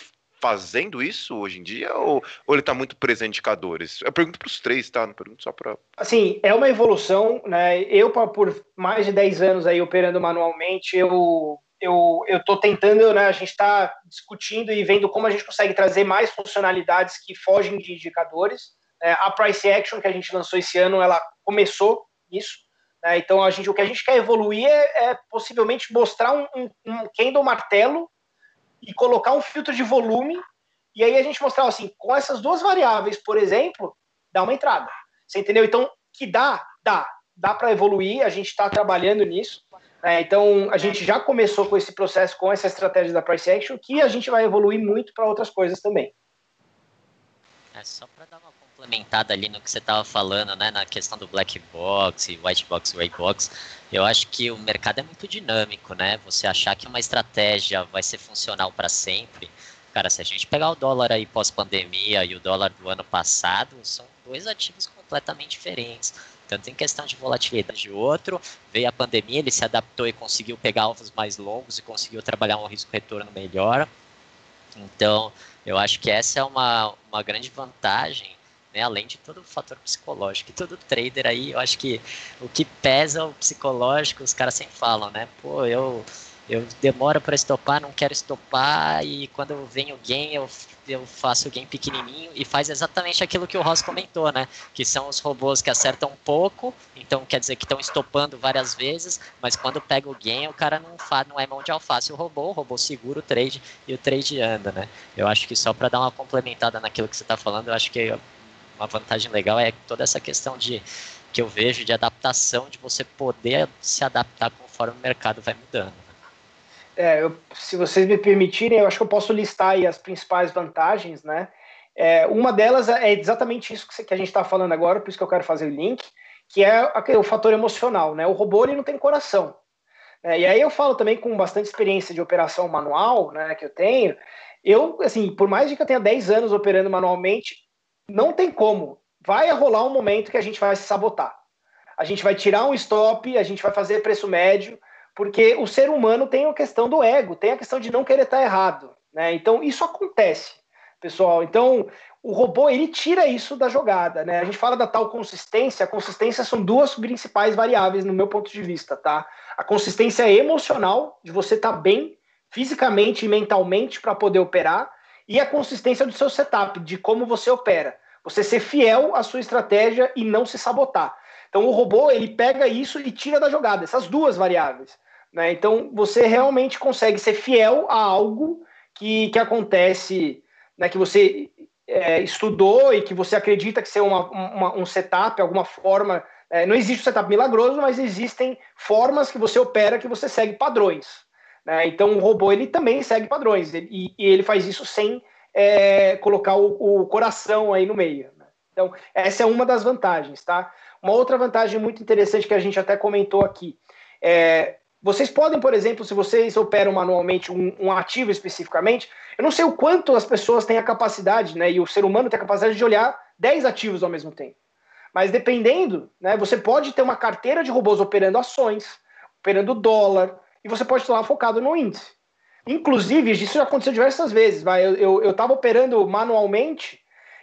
A: fazendo isso hoje em dia ou, ou ele está muito preso a indicadores? Eu pergunto para os três, tá? Não pergunto só para.
B: Assim, é uma evolução, né? Eu, por mais de 10 anos aí operando manualmente, eu eu estou tentando, né? A gente está discutindo e vendo como a gente consegue trazer mais funcionalidades que fogem de indicadores. É, a Price Action que a gente lançou esse ano, ela começou isso. Né? Então, a gente, o que a gente quer evoluir é, é possivelmente mostrar um, um, um candle martelo e colocar um filtro de volume. E aí a gente mostrar assim, com essas duas variáveis, por exemplo, dá uma entrada. Você entendeu? Então, que dá, dá. Dá para evoluir, a gente está trabalhando nisso. É, então, a gente já começou com esse processo, com essa estratégia da price action, que a gente vai evoluir muito para outras coisas também.
D: É só para dar uma complementada ali no que você estava falando, né, na questão do black box white box, gray box, eu acho que o mercado é muito dinâmico, né? Você achar que uma estratégia vai ser funcional para sempre, cara, se a gente pegar o dólar aí pós-pandemia e o dólar do ano passado, são dois ativos completamente diferentes. Tanto em questão de volatilidade de outro, veio a pandemia, ele se adaptou e conseguiu pegar alvos mais longos e conseguiu trabalhar um risco-retorno melhor. Então, eu acho que essa é uma, uma grande vantagem né? Além de todo o fator psicológico. E todo trader aí, eu acho que o que pesa o psicológico, os caras sempre falam, né? Pô, eu eu demoro para estopar, não quero estopar, e quando vem o eu, eu faço o pequenininho e faz exatamente aquilo que o Ross comentou, né? Que são os robôs que acertam pouco, então quer dizer que estão estopando várias vezes, mas quando pega o o cara não, faz, não é mão de alface o robô, o robô segura o trade e o trade anda, né? Eu acho que só para dar uma complementada naquilo que você está falando, eu acho que uma vantagem legal é toda essa questão de que eu vejo de adaptação, de você poder se adaptar conforme o mercado vai mudando.
B: É, eu, se vocês me permitirem, eu acho que eu posso listar aí as principais vantagens, né? É, uma delas é exatamente isso que a gente está falando agora, por isso que eu quero fazer o link, que é o fator emocional, né? O robô ele não tem coração. Né? E aí eu falo também com bastante experiência de operação manual, né, que eu tenho. Eu, assim, por mais de que eu tenha 10 anos operando manualmente, não tem como. Vai rolar um momento que a gente vai se sabotar. A gente vai tirar um stop, a gente vai fazer preço médio, porque o ser humano tem a questão do ego, tem a questão de não querer estar errado, né? Então isso acontece, pessoal. Então o robô ele tira isso da jogada, né? A gente fala da tal consistência, a consistência são duas principais variáveis no meu ponto de vista, tá? A consistência emocional de você estar tá bem fisicamente e mentalmente para poder operar e a consistência do seu setup, de como você opera. Você ser fiel à sua estratégia e não se sabotar. Então o robô ele pega isso e tira da jogada, essas duas variáveis. Né? Então, você realmente consegue ser fiel a algo que, que acontece, né, que você é, estudou e que você acredita que ser uma, uma, um setup, alguma forma. É, não existe um setup milagroso, mas existem formas que você opera que você segue padrões. Né? Então, o robô ele também segue padrões e, e ele faz isso sem é, colocar o, o, coração aí no meio. Né? Então, essa é uma das vantagens, tá? Uma outra vantagem muito interessante que a gente até comentou aqui é vocês podem, por exemplo, se vocês operam manualmente um, um, ativo especificamente, eu não sei o quanto as pessoas têm a capacidade, né, e o ser humano tem a capacidade de olhar 10 ativos ao mesmo tempo. Mas dependendo, né, você pode ter uma carteira de robôs operando ações, operando dólar, e você pode estar lá focado no índice. Inclusive, isso já aconteceu diversas vezes. Vai, eu estava operando manualmente,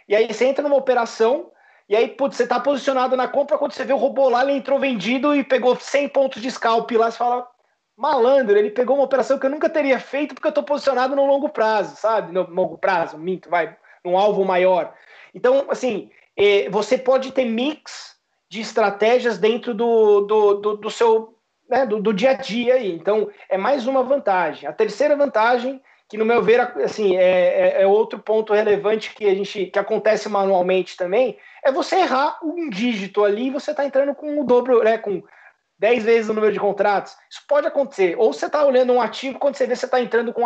B: e aí você entra numa operação, e aí, putz, você está posicionado na compra, quando você vê o robô lá, ele entrou vendido e pegou 100 pontos de scalp lá, você fala, malandro, ele pegou uma operação que eu nunca teria feito porque eu estou posicionado no longo prazo, sabe? No longo prazo, minto, vai, num alvo maior. Então, assim, é, você pode ter mix de estratégias dentro do, do, do, do seu, né, do, do, dia a dia aí. Então, é mais uma vantagem. A terceira vantagem, que no meu ver, assim, é, é, é outro ponto relevante que a gente, que acontece manualmente também, é você errar um dígito ali e você está entrando com o dobro, né, com 10 vezes o número de contratos. Isso pode acontecer. Ou você está olhando um ativo, quando você vê você está entrando com,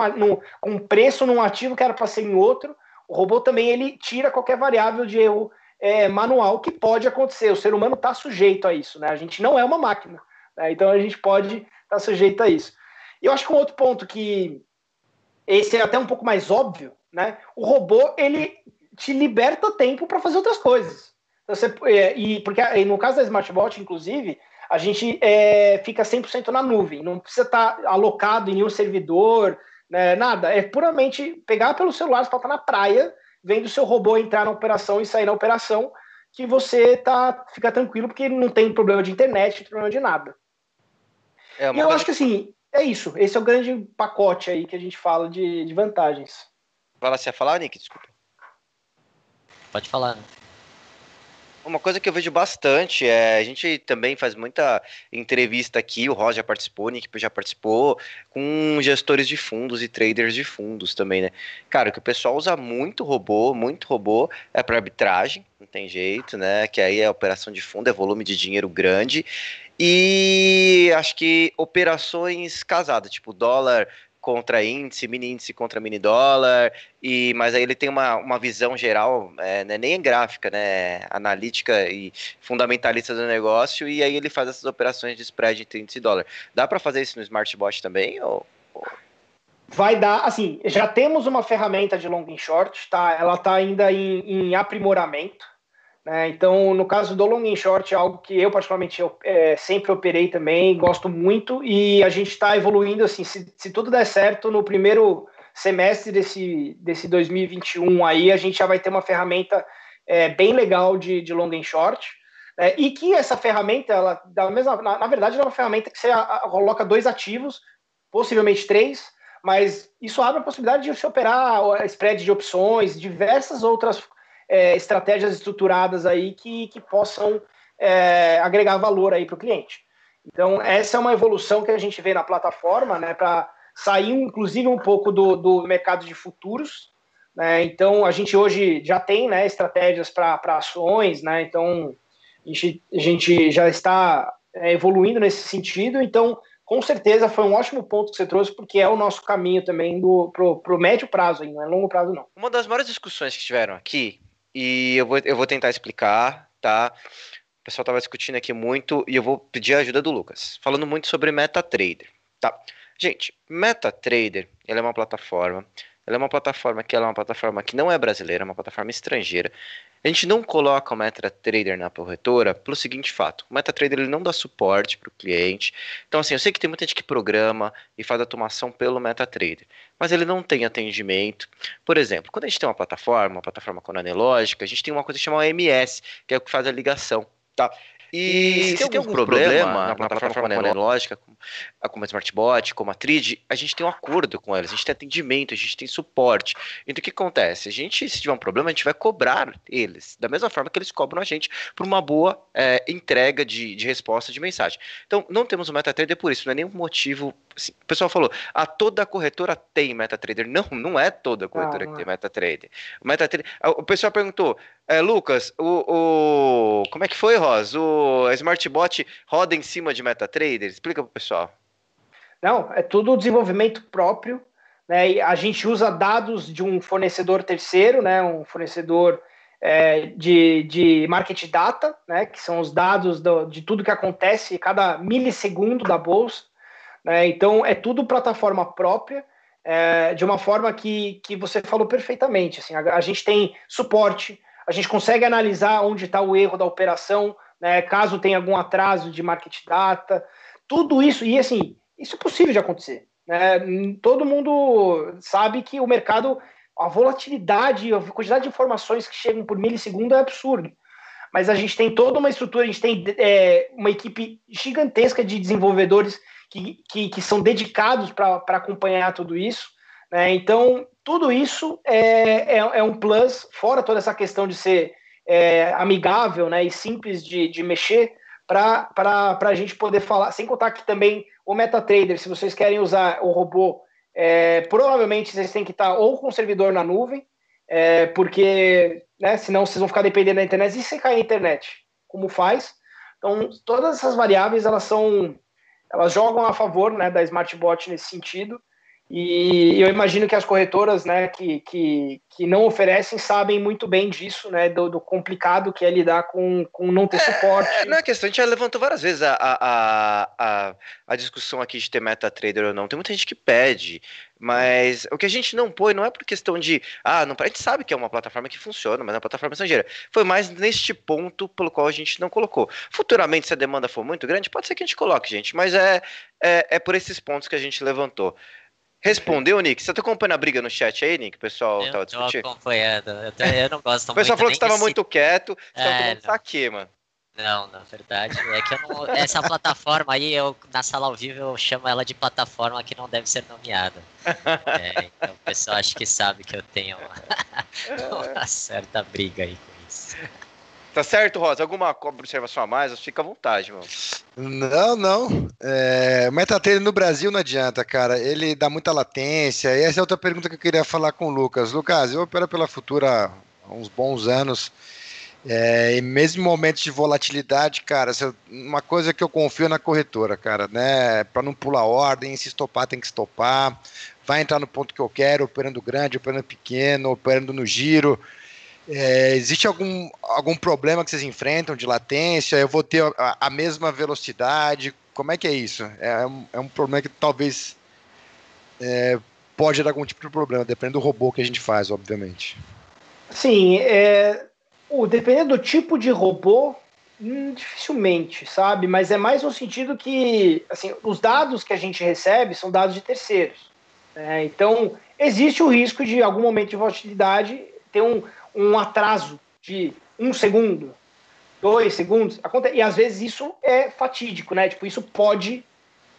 B: com um preço num ativo que era para ser em outro, o robô também ele tira qualquer variável de erro é, manual que pode acontecer. O ser humano está sujeito a isso, né? A gente não é uma máquina, né? então a gente pode estar tá sujeito a isso. E eu acho que um outro ponto que esse é até um pouco mais óbvio, né? O robô ele te liberta tempo para fazer outras coisas. Então, você, é, e porque no caso da smartwatch, inclusive, a gente é, fica 100% na nuvem, não precisa estar tá alocado em nenhum servidor, né, nada. É puramente pegar pelo celular, você estar na praia, vendo o seu robô entrar na operação e sair na operação, que você tá, fica tranquilo, porque não tem problema de internet, não tem problema de nada. É e eu acho que assim, é isso. Esse é o grande pacote aí que a gente fala de, de vantagens.
A: Vai lá, você ia falar, Nick? Desculpa.
D: Pode falar. Né?
A: Uma coisa que eu vejo bastante é a gente também faz muita entrevista aqui, o Ross já participou, o Nick já participou, com gestores de fundos e traders de fundos também, né? Cara, que o pessoal usa muito robô, muito robô é para arbitragem, não tem jeito, né? Que aí é operação de fundo, é volume de dinheiro grande. E acho que operações casadas, tipo dólar contra índice, mini índice contra mini dólar, e, mas aí ele tem uma, uma visão geral, é, né, nem gráfica, né, analítica e fundamentalista do negócio, e aí ele faz essas operações de spread entre índice e dólar. Dá para fazer isso no Smartbot também? Ou,
B: Vai dar, assim, já temos uma ferramenta de long and short, tá? Ela está ainda em, em aprimoramento, né? Então, no caso do long and short, é algo que eu particularmente eu, é, sempre operei também, gosto muito, e a gente está evoluindo assim, se, se, tudo der certo, no primeiro semestre desse, desse 2021 aí, a gente já vai ter uma ferramenta é, bem legal de, de long and short, né? e que essa ferramenta, ela, mesma, na, na verdade, é uma ferramenta que você a, a, coloca dois ativos, possivelmente três, mas isso abre a possibilidade de se operar spread de opções, diversas outras é, estratégias estruturadas aí que, que possam é, agregar valor aí para o cliente. Então, essa é uma evolução que a gente vê na plataforma, né, para sair, inclusive, um pouco do, do mercado de futuros. Né? Então, a gente hoje já tem né, estratégias para ações, né? então a gente, a gente já está é, evoluindo nesse sentido. Então, com certeza foi um ótimo ponto que você trouxe, porque é o nosso caminho também para o médio prazo, não é longo prazo, não.
A: Uma das maiores discussões que tiveram aqui, e eu vou, eu vou tentar explicar, tá? O pessoal estava discutindo aqui muito e eu vou pedir a ajuda do Lucas, falando muito sobre MetaTrader, tá? Gente, MetaTrader, ela é uma plataforma ela é uma plataforma que ela é uma plataforma que não é brasileira, é uma plataforma estrangeira. A gente não coloca o MetaTrader na corretora pelo seguinte fato: o MetaTrader ele não dá suporte para o cliente. Então, assim, eu sei que tem muita gente que programa e faz automação pelo MetaTrader, mas ele não tem atendimento. Por exemplo, quando a gente tem uma plataforma, uma plataforma com analógica, a gente tem uma coisa que chama OMS, que é o que faz a ligação. Tá? E, e se, tem algum problema, problema na, plataforma, analógica, como, a SmartBot, como a Trid, a gente tem um acordo com eles, a gente tem atendimento, a gente tem suporte. Então o que acontece? A gente, se tiver um problema, a gente vai cobrar eles, da mesma forma que eles cobram a gente por uma boa é, entrega de, de resposta de mensagem. Então não temos o MetaTrader por isso, não é nenhum motivo. Assim, o pessoal falou, a ah, toda corretora tem MetaTrader. Não, não é toda corretora ah, que tem é. MetaTrader. O MetaTrader. O pessoal perguntou, é, Lucas, o, o, como é que foi, Rosa? O SmartBot roda em cima de MetaTrader? Explica para o pessoal.
B: Não, é tudo desenvolvimento próprio. Né? a gente usa dados de um fornecedor terceiro, né? um fornecedor é, de, de market data, né? que são os dados do, de tudo que acontece cada milissegundo da bolsa. Né? Então, é tudo plataforma própria. É, de uma forma que, que você falou perfeitamente. Assim, a, a gente tem suporte, a gente consegue analisar onde está o erro da operação, né, caso tenha algum atraso de market data, tudo isso, e assim, isso é possível de acontecer. Né? Todo mundo sabe que o mercado, a volatilidade, a quantidade de informações que chegam por milissegundo é absurdo. Mas a gente tem toda uma estrutura, a gente tem é, uma equipe gigantesca de desenvolvedores que, que, que são dedicados para acompanhar tudo isso. Né? Então, tudo isso é, é, é, um plus, fora toda essa questão de ser é, amigável né, e simples de, de mexer, para a gente poder falar. Sem contar que também o MetaTrader, se vocês querem usar o robô, é, provavelmente vocês têm que estar ou com o servidor na nuvem, é, porque né, senão vocês vão ficar dependendo da internet. E se cair na internet, como faz? Então, todas essas variáveis elas são elas jogam a favor né, da SmartBot nesse sentido. E eu imagino que as corretoras né, que, que, que não oferecem sabem muito bem disso, né, do, do complicado que é lidar com, com não ter é, suporte.
A: É, não é questão, a gente já levantou várias vezes a, a, a, a discussão aqui de ter MetaTrader ou não. Tem muita gente que pede, mas o que a gente não põe não é por questão de. Ah, não, a gente sabe que é uma plataforma que funciona, mas é uma plataforma estrangeira. Foi mais neste ponto pelo qual a gente não colocou. Futuramente, se a demanda for muito grande, pode ser que a gente coloque, gente, mas é, é, é por esses pontos que a gente levantou. Respondeu, Nick? Você tá acompanhando a briga no chat aí, Nick? O pessoal eu tava discutindo?
D: Tô acompanhando. Eu, tô, eu não gosto
A: muito. O pessoal falou que você tava muito quieto. Você é, tava tomando saque, mano.
D: Não, na verdade, é que eu não, essa plataforma aí, eu, na sala ao vivo, eu chamo ela de plataforma que não deve ser nomeada. [LAUGHS] É, então o pessoal acho que sabe que eu tenho uma, [LAUGHS] uma certa briga aí com isso.
A: Tá certo, Rosa? Alguma observação a mais? Fica à vontade, mano.
C: Não, não. É, MetaTrader no Brasil não adianta, cara. Ele dá muita latência. E essa é outra pergunta que eu queria falar com o Lucas. Lucas, eu opero pela Futura há uns bons anos. É, e mesmo em momentos de volatilidade, cara, uma coisa que eu confio na corretora, cara, né? Para não pular ordem, se estopar, tem que estopar. Vai entrar no ponto que eu quero, operando grande, operando pequeno, operando no giro. É, existe algum, algum problema que vocês enfrentam de latência? Eu vou ter a, a mesma velocidade? Como é que é isso? É, é um, é um problema que talvez é, pode dar algum tipo de problema, dependendo do robô que a gente faz, obviamente.
B: Sim, é, o, dependendo do tipo de robô, hum, dificilmente, sabe? Mas é mais no sentido que assim, os dados que a gente recebe são dados de terceiros. Né? Então, existe o risco de, em algum momento de volatilidade, ter um, um atraso de um segundo, dois segundos, e às vezes isso é fatídico, né? Tipo, isso pode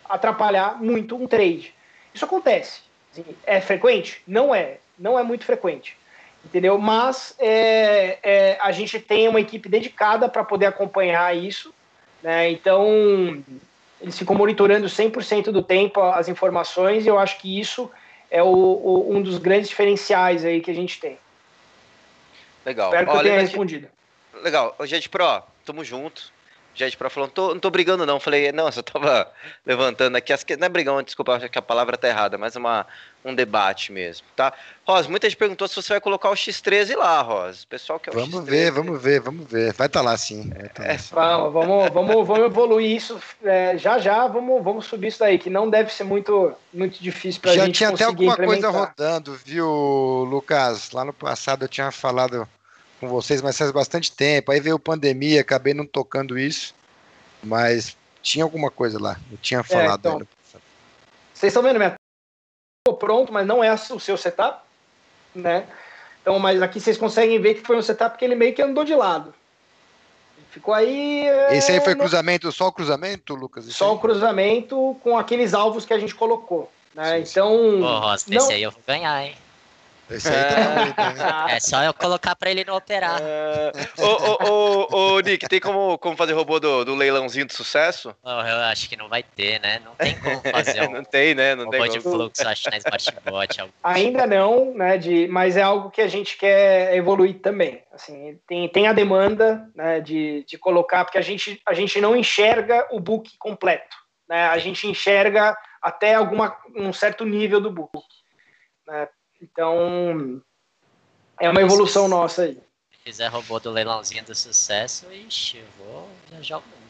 B: atrapalhar muito um trade. Isso acontece. Assim, é frequente? Não é. Não é muito frequente. Entendeu? Mas é, é, a gente tem uma equipe dedicada para poder acompanhar isso. Né? Então, eles ficam monitorando 100% do tempo as informações e eu acho que isso é o, o, um dos grandes diferenciais aí que a gente tem.
A: Legal.
B: Espero que Olha, eu tenha respondido.
A: Legal. Gente, Pro, tamo junto. Gente, Pro falou, não tô, não tô brigando não. Falei, não, eu tava [LAUGHS] levantando aqui. As, não é brigão, desculpa, acho que a palavra tá errada, mas uma, um debate mesmo, tá? Rosa, muita gente perguntou se você vai colocar o X13 lá, Rosa. pessoal que é o
C: Vamos X13. ver, vamos ver, vamos ver. Vai estar tá lá sim. Tá
B: é, Vamos, vamos, vamos, vamos evoluir isso é, já já, vamos, vamos subir isso daí, que não deve ser muito, muito difícil pra já gente
C: Já tinha até alguma coisa rodando, viu, Lucas? Lá no passado eu tinha falado com vocês, mas faz bastante tempo. Aí veio pandemia, acabei não tocando isso, mas tinha alguma coisa lá. Eu tinha é, falado. É, então,
B: vocês estão vendo minha pronto, mas não é o seu setup, né? Então, mas aqui vocês conseguem ver que foi um setup que ele meio que andou de lado. Ficou aí.
C: Esse aí foi no... cruzamento, só o cruzamento, Lucas?
B: Só o cruzamento com aqueles alvos que a gente colocou. Né? Sim, então.
D: Ô, Rosa, não... esse aí eu vou ganhar, hein? Esse aí tá é. é só eu colocar pra ele não operar. É...
A: ô, ô, ô, ô, Nick, tem como, como fazer robô do, do leilãozinho de sucesso?
D: Oh, eu acho que não vai ter, né? Não tem como fazer [LAUGHS] um
A: não tem, né? Não robô
D: tem de fluxo, acho, na Smartbot. [LAUGHS]
B: Ainda não, né? De, mas é algo que a gente quer evoluir também. Assim, tem, tem a demanda né, de, de colocar, porque a gente, a gente não enxerga o book completo. Né? A gente enxerga até alguma, um certo nível do book. Né? Então, é uma evolução se nossa aí.
D: Se fizer robô do leilãozinho do sucesso, ixi, eu vou viajar o mundo.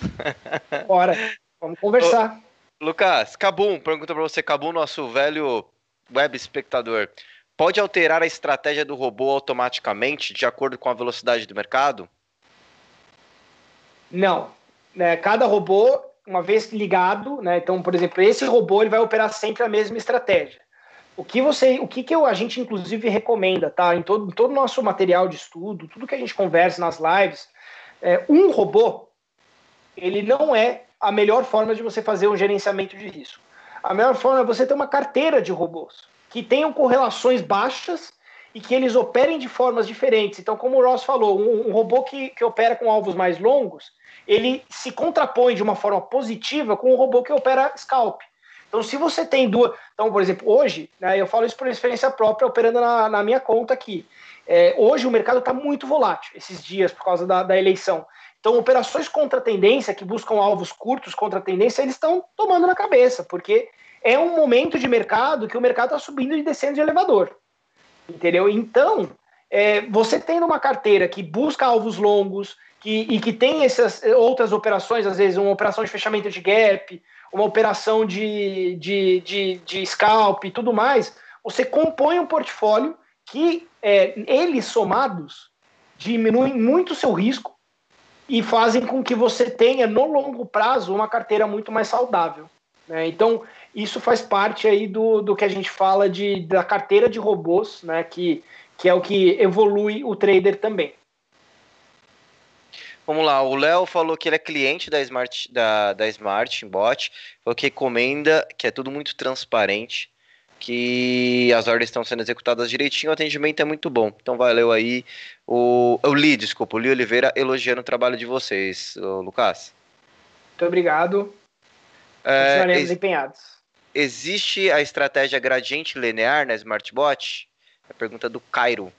D: [LAUGHS]
B: Bora, vamos conversar.
A: Ô, Lucas, Cabum, pergunta para você, Cabum, nosso velho web espectador. Pode alterar a estratégia do robô automaticamente de acordo com a velocidade do mercado?
B: Não. Né, cada robô, uma vez ligado, né, então, por exemplo, esse robô ele vai operar sempre a mesma estratégia. O que você, o que, que eu, a gente inclusive recomenda, tá? Em todo, todo o nosso material de estudo, tudo que a gente conversa nas lives, é, um robô, ele não é a melhor forma de você fazer um gerenciamento de risco. A melhor forma é você ter uma carteira de robôs que tenham correlações baixas e que eles operem de formas diferentes. Então, como o Ross falou, um, um robô que, que opera com alvos mais longos, ele se contrapõe de uma forma positiva com um robô que opera scalp. Então, se você tem duas. Então, por exemplo, hoje, né, eu falo isso por experiência própria, operando na, na minha conta aqui. É, hoje o mercado está muito volátil, esses dias, por causa da, da eleição. Então, operações contra tendência, que buscam alvos curtos contra tendência, eles estão tomando na cabeça, porque é um momento de mercado que o mercado está subindo e descendo de elevador. Entendeu? Então, é, você tendo uma carteira que busca alvos longos que, e que tem essas outras operações, às vezes uma operação de fechamento de gap, uma operação de, de, de, de scalp e tudo mais, você compõe um portfólio que é, eles somados diminuem muito o seu risco e fazem com que você tenha no longo prazo uma carteira muito mais saudável. Né? Então isso faz parte aí do, do que a gente fala de, da carteira de robôs, né? que, que é o que evolui o trader também.
A: Vamos lá, o Léo falou que ele é cliente da Smart, da, da Smart Bot, falou que recomenda, que é tudo muito transparente, que as ordens estão sendo executadas direitinho, o atendimento é muito bom. Então valeu aí. O, o Li, desculpa, o Li Oliveira elogiando o trabalho de vocês, Lucas.
B: Muito obrigado. É, Continuaremos empenhados.
A: Existe a estratégia gradiente linear na SmartBot? É a pergunta do Cairo.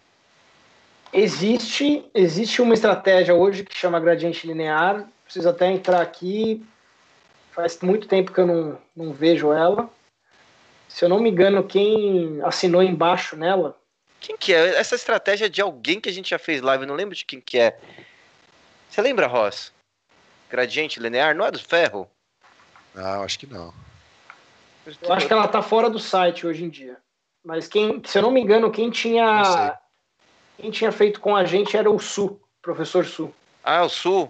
B: Existe, existe uma estratégia hoje que chama gradiente linear. Preciso até entrar aqui. Faz muito tempo que eu não, não vejo ela. Se eu não me engano, quem assinou embaixo nela.
A: Quem que é? Essa estratégia é de alguém que a gente já fez live, não lembro de quem que é. Você lembra, Ross? Gradiente linear? Não é do ferro?
C: Não, acho que não.
B: Eu acho que ela tá fora do site hoje em dia. Mas quem, se eu não me engano, quem tinha quem tinha feito com a gente era o Su, professor Su.
A: Ah, o Su?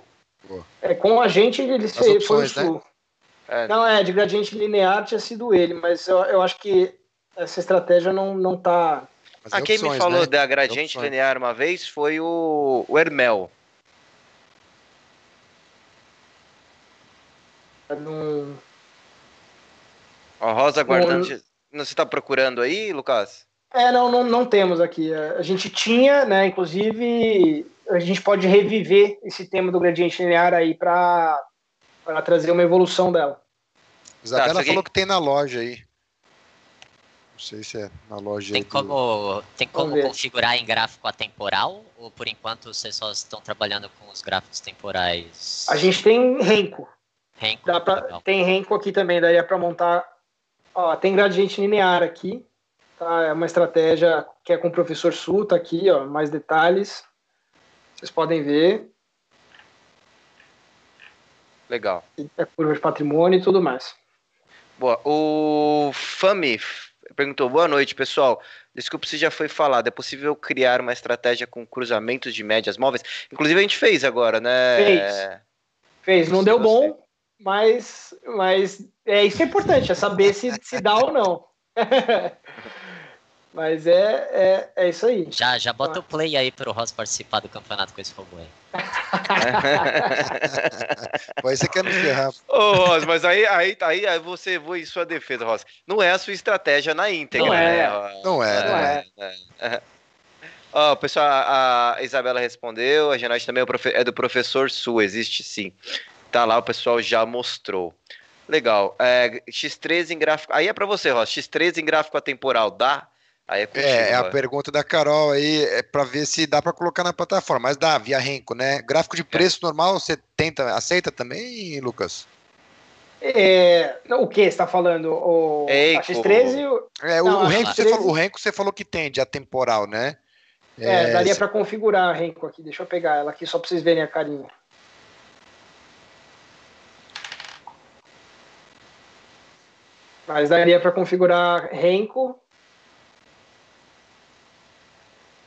B: É, com a gente ele As foi opções, o Su. Né? É. Não, é, de gradiente linear tinha sido ele, mas eu, eu acho que essa estratégia não, não tá.
A: Mas ah, quem opções, me falou né? da gradiente linear uma vez foi o, o Hermel.
B: Não...
A: A Rosa guardando. Não, você está procurando aí, Lucas?
B: É, não, não, não temos aqui. A gente tinha, né? Inclusive, a gente pode reviver esse tema do gradiente linear aí para trazer uma evolução dela.
C: Isabela tá, falou que tem na loja aí. Não sei se é na loja.
D: Tem como, do... tem como configurar em gráfico atemporal? Ou por enquanto vocês só estão trabalhando com os gráficos temporais?
B: A gente tem Renko. Renko pra, tem Renko aqui também, daria para montar. Ó, tem gradiente linear aqui. Tá? É uma estratégia que é com o professor Su, tá aqui, ó, mais detalhes. Vocês podem ver.
A: Legal.
B: É curva de patrimônio e tudo mais.
A: Boa. O Fami perguntou: boa noite, pessoal. Desculpe se já foi falado. É possível criar uma estratégia com cruzamentos de médias móveis? Inclusive a gente fez agora, né?
B: Fez. Fez. Não deu bom, mas, mas é isso é importante, é saber se, se dá ou não. [LAUGHS] Mas é, é, é isso aí.
D: Já, já bota o play aí para o Ross participar do campeonato com esse robô aí. [LAUGHS]
C: Mas você quer nos ferrar.
A: Ô, Ross, mas aí, aí, aí, aí você voa em sua defesa, Ross. Não é a sua estratégia na íntegra,
C: não
A: é.
C: né? Não é, não é.
A: é. Ó, oh, pessoal, a Isabela respondeu, a Genade também é do professor Su, existe sim. Tá lá, o pessoal já mostrou. Legal. É, X13 em gráfico. Aí é para você, Ross. X13 em gráfico atemporal, dá?
C: Aí é, contigo, é, é a pergunta da Carol aí, é para ver se dá para colocar na plataforma, mas dá, via Renko, né? Gráfico de é. preço é. normal, você tenta, aceita também, Lucas?
B: É, o que você está falando? O X13?
C: O... É, Não, o, Renko, X13... falou, o Renko você falou que tem de atemporal, né?
B: É, é daria para configurar a Renko aqui. Deixa eu pegar ela aqui só para vocês verem a carinha. Mas daria para configurar Renko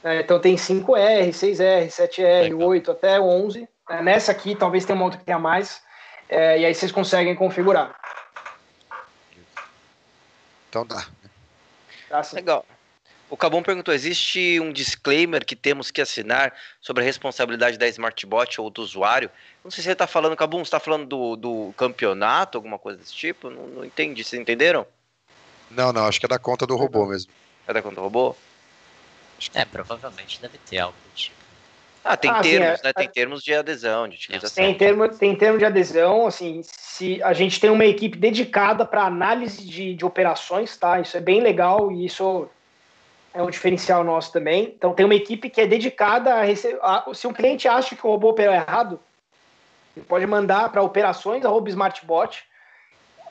B: É, então tem 5R, 6R, 7R, Legal. 8 até 11. É, nessa aqui talvez tenha uma outra que tenha mais. É, e aí vocês conseguem configurar.
C: Então dá.
A: Tá, Legal. O Cabum perguntou: existe um disclaimer que temos que assinar sobre a responsabilidade da Smartbot ou do usuário? Não sei se você está falando, Cabum, você está falando do, do campeonato, alguma coisa desse tipo? Não, não entendi. Vocês entenderam?
C: Não, não, acho que é da conta do robô mesmo.
A: É da conta do robô?
D: É, provavelmente deve ter algo do tipo.
A: Ah, tem ah, termos, assim, né? Tem termos de adesão, de utilização.
B: Tem termo, tem termo de adesão, assim, se a gente tem uma equipe dedicada para análise de, de operações, tá? Isso é bem legal e isso é um diferencial nosso também. Então tem uma equipe que é dedicada a receber. Se um cliente acha que o robô operou errado, ele pode mandar para operações smartbot.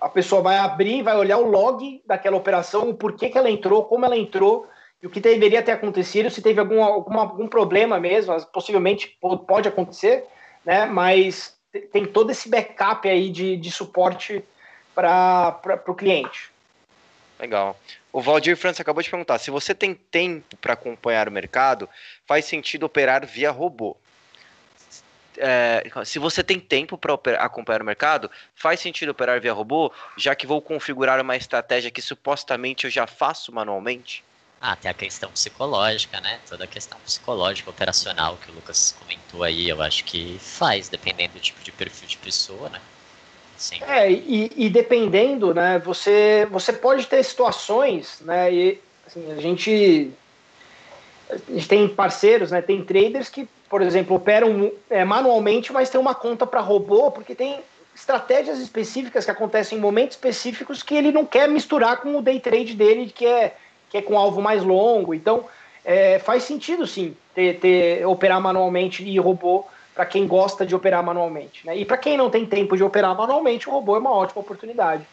B: A pessoa vai abrir, vai olhar o log daquela operação, o porquê que ela entrou, como ela entrou, e o que deveria ter acontecido, se teve algum, algum, algum problema mesmo, possivelmente pode acontecer, né? Mas tem todo esse backup aí de, de suporte para o cliente.
A: Legal. O Valdir França acabou de perguntar: se você tem tempo para acompanhar o mercado, faz sentido operar via robô? É, se você tem tempo para acompanhar o mercado, faz sentido operar via robô, já que vou configurar uma estratégia que supostamente eu já faço manualmente?
D: Ah, tem a questão psicológica, né? Toda a questão psicológica, operacional que o Lucas comentou aí, eu acho que faz, dependendo do tipo de perfil de pessoa, né?
B: Sim. É, e, e, dependendo, né, você, você pode ter situações, né, e assim, a gente, a gente tem parceiros, né, tem traders que, por exemplo, operam é, manualmente, mas tem uma conta para robô, porque tem estratégias específicas que acontecem em momentos específicos que ele não quer misturar com o day trade dele, que é que é com alvo mais longo. Então, é, faz sentido sim ter, ter, operar manualmente e robô para quem gosta de operar manualmente. Né? E para quem não tem tempo de operar manualmente, o robô é uma ótima oportunidade.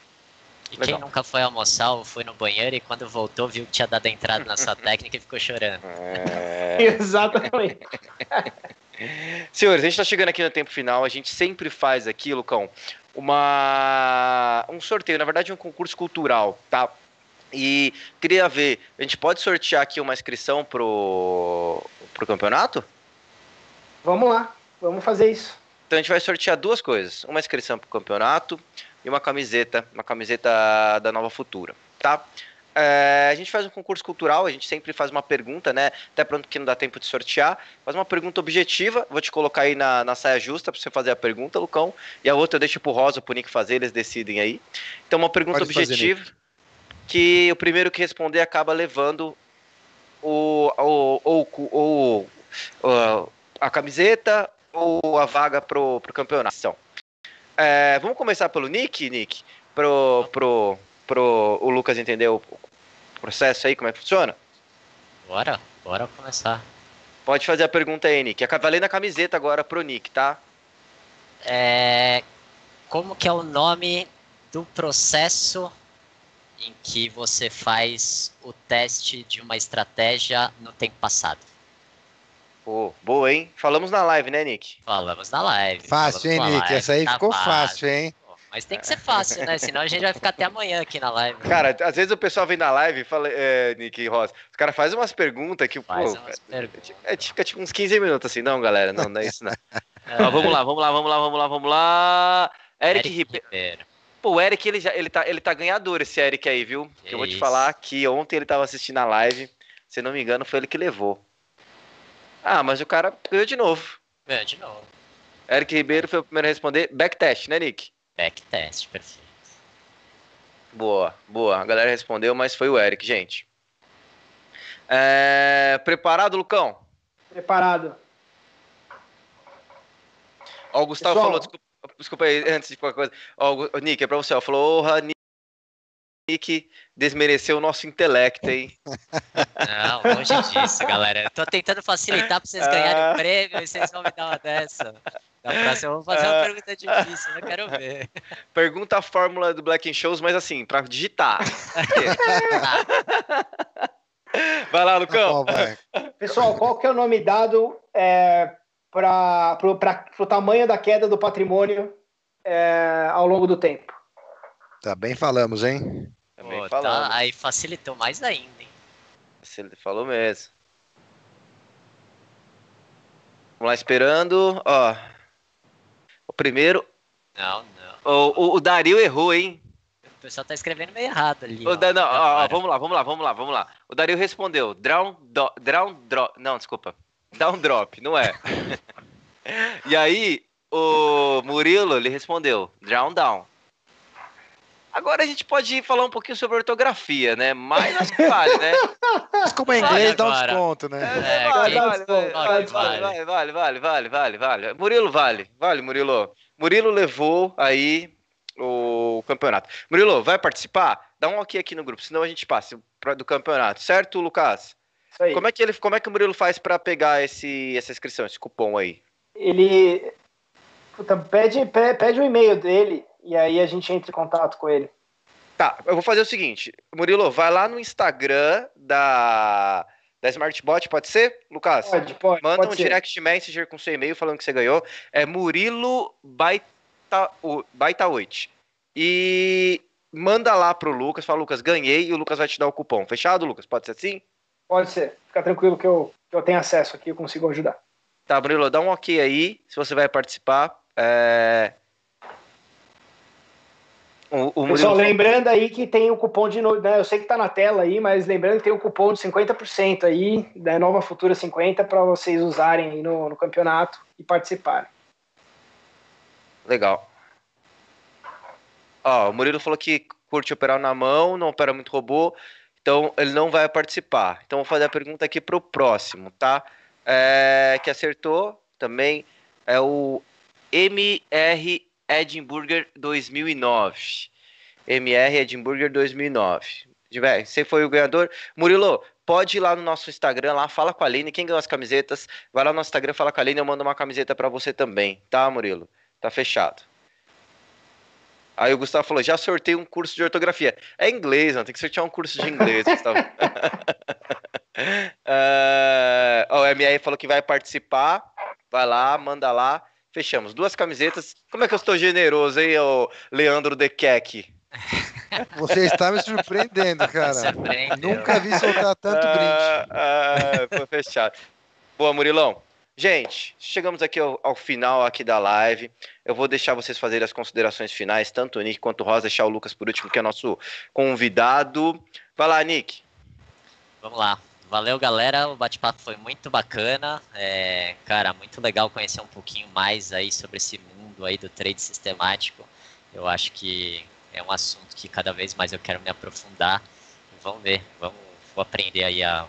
D: E Legal. quem nunca foi almoçar ou foi no banheiro e quando voltou viu que tinha dado entrada na sua [LAUGHS] técnica e ficou chorando.
B: É... [LAUGHS] Exatamente. [LAUGHS]
A: Senhores, a gente está chegando aqui no tempo final. A gente sempre faz aqui, Lucão, uma um sorteio, na verdade, um concurso cultural, tá? E queria ver, a gente pode sortear aqui uma inscrição pro, pro campeonato?
B: Vamos lá, vamos fazer isso.
A: Então a gente vai sortear duas coisas: uma inscrição pro campeonato e uma camiseta, uma camiseta da Nova Futura, tá? É, a gente faz um concurso cultural, a gente sempre faz uma pergunta, né? Até pronto que não dá tempo de sortear. Faz uma pergunta objetiva, vou te colocar aí na, na saia justa para você fazer a pergunta, Lucão. E a outra eu deixo pro Rosa, pro Nick fazer, eles decidem aí. Então, uma pergunta Pode objetiva. Fazer, que o primeiro que responder acaba levando o, o, o, o, a camiseta ou a vaga pro, pro campeonato. Então, é, vamos começar pelo Nick, Nick, pro, pro, pro o Lucas entender o processo aí, como é que funciona?
D: Bora, bora começar.
A: Pode fazer a pergunta aí, Nick. Valendo a camiseta agora pro Nick, tá?
D: É, como que é o nome do processo em que você faz o teste de uma estratégia no tempo passado?
A: Pô, boa, hein? Falamos na live, né, Nick?
D: Falamos na live.
C: Fácil, hein, Nick? Live, Essa aí tá ficou fácil, fácil hein?
D: Mas tem que ser fácil, né? Senão a gente vai ficar até amanhã aqui na live.
A: Cara, às vezes o pessoal vem na live e fala, é, Nick e Rosa, os caras fazem umas perguntas que,
D: Faz
A: pô,
D: umas perguntas.
A: É, fica tipo uns 15 minutos assim, não, galera, não, não é isso, não. [LAUGHS] é. Ó, vamos lá, vamos lá, vamos lá, vamos lá, vamos lá. Eric, Eric Ribeiro. Ribeiro. Pô, o Eric, ele, já, ele, tá, ele tá ganhador, esse Eric aí, viu? Que eu vou te falar que ontem ele tava assistindo a live, se não me engano, foi ele que levou. Ah, mas o cara ganhou de novo.
D: Ganhou de novo.
A: Eric Ribeiro foi o primeiro a responder. Backtest, né, Nick?
D: Backtest, perfeito.
A: Boa, boa. A galera respondeu, mas foi o Eric, gente. É... Preparado, Lucão?
B: Preparado.
A: Ó, o Gustavo Pessoal, falou, desculpa, desculpa aí, antes de qualquer coisa. Ó, o Nick, é pra você, ó, falou, orra, Nick desmereceu o nosso intelecto, hein?
D: Não, longe disso, galera. Eu tô tentando facilitar pra vocês ganharem o ah. prêmio e vocês vão me dar uma dessa. Na próxima eu vou fazer uma ah. pergunta difícil, eu quero ver.
A: Pergunta a fórmula do Black Shows, mas assim, pra digitar. [LAUGHS] vai lá, Lucão.
B: Pessoal, qual que é o nome dado é, para o tamanho da queda do patrimônio é, ao longo do tempo?
C: Tá bem falamos, hein?
D: Também Pô, falamos. Tá, aí facilitou mais ainda, hein?
A: Você falou mesmo. Vamos lá, esperando. Ó, o primeiro.
D: Não, não.
A: O, o, o Dario errou, hein?
D: O pessoal tá escrevendo meio errado ali.
A: O ó, da, não, ó, ó, vamos lá, vamos lá, vamos lá, vamos lá. O Dario respondeu. Drown, do, drown drop. Não, desculpa. Down drop, não é. [LAUGHS] e aí, o Murilo, ele respondeu. Drown down. Agora a gente pode falar um pouquinho sobre ortografia, né? Mas acho que vale, né?
C: Mas como é inglês, dá um desconto, né? É,
A: vale, vale, vale, vale, vale, vale, vale, vale, Murilo vale, vale, Murilo. Murilo levou aí o campeonato. Murilo, vai participar? Dá um ok aqui no grupo, senão a gente passa do campeonato, certo, Lucas? Como é que ele, como é que o Murilo faz para pegar esse, essa inscrição, esse cupom aí?
B: Ele puta, pede, pede o e-mail dele e aí a gente entra em contato com ele.
A: Tá, eu vou fazer o seguinte, Murilo, vai lá no Instagram da, da Smartbot, pode ser, Lucas?
B: Pode, pode.
A: Manda
B: pode
A: um ser. direct messenger com seu e-mail falando que você ganhou. É Murilo Baita, Baita 8. E manda lá pro Lucas, fala, Lucas, ganhei, e o Lucas vai te dar o cupom. Fechado, Lucas? Pode ser assim?
B: Pode ser. Fica tranquilo que eu, que eu tenho acesso aqui, eu consigo ajudar.
A: Tá, Murilo, dá um ok aí, se você vai participar. É...
B: O, o Pessoal, lembrando aí que tem o cupom de novo, né? Eu sei que tá na tela aí, mas lembrando que tem o cupom de 50% aí, da Nova Futura 50, para vocês usarem aí no, no campeonato e participarem.
A: Legal. Ó, o Murilo falou que curte operar na mão, não opera muito robô, então ele não vai participar. Então vou fazer a pergunta aqui pro próximo, tá? É, que acertou também é o MR Edinburgh 2009. MR Edinburgh 2009. Você foi o ganhador. Murilo, pode ir lá no nosso Instagram, lá, fala com a Aline. Quem ganhou as camisetas, vai lá no nosso Instagram, fala com a Aline, eu mando uma camiseta para você também, tá, Murilo? Tá fechado. Aí o Gustavo falou: já sorteio um curso de ortografia. É inglês, não tem que sortear um curso de inglês, Gustavo. [LAUGHS] uh, o MR falou que vai participar. Vai lá, manda lá. Fechamos. Duas camisetas. Como é que eu estou generoso, hein, o Leandro Dequec? [LAUGHS]
C: Você está me surpreendendo, cara. Nunca vi soltar tanto ah, brinde.
A: Ah, foi fechado. Boa, Murilão. Gente, chegamos aqui ao, ao, final aqui da live. Eu vou deixar vocês fazerem as considerações finais, tanto o Nick quanto o Rosa, deixar o Lucas por último, que é nosso convidado. Vai lá, Nick.
D: Vamos lá. Valeu, galera. O bate-papo foi muito bacana. É, cara, muito legal conhecer um pouquinho mais aí sobre esse mundo aí do trade sistemático. Eu acho que é um assunto que cada vez mais eu quero me aprofundar. vamos ver. Vamos, vou aprender aí a,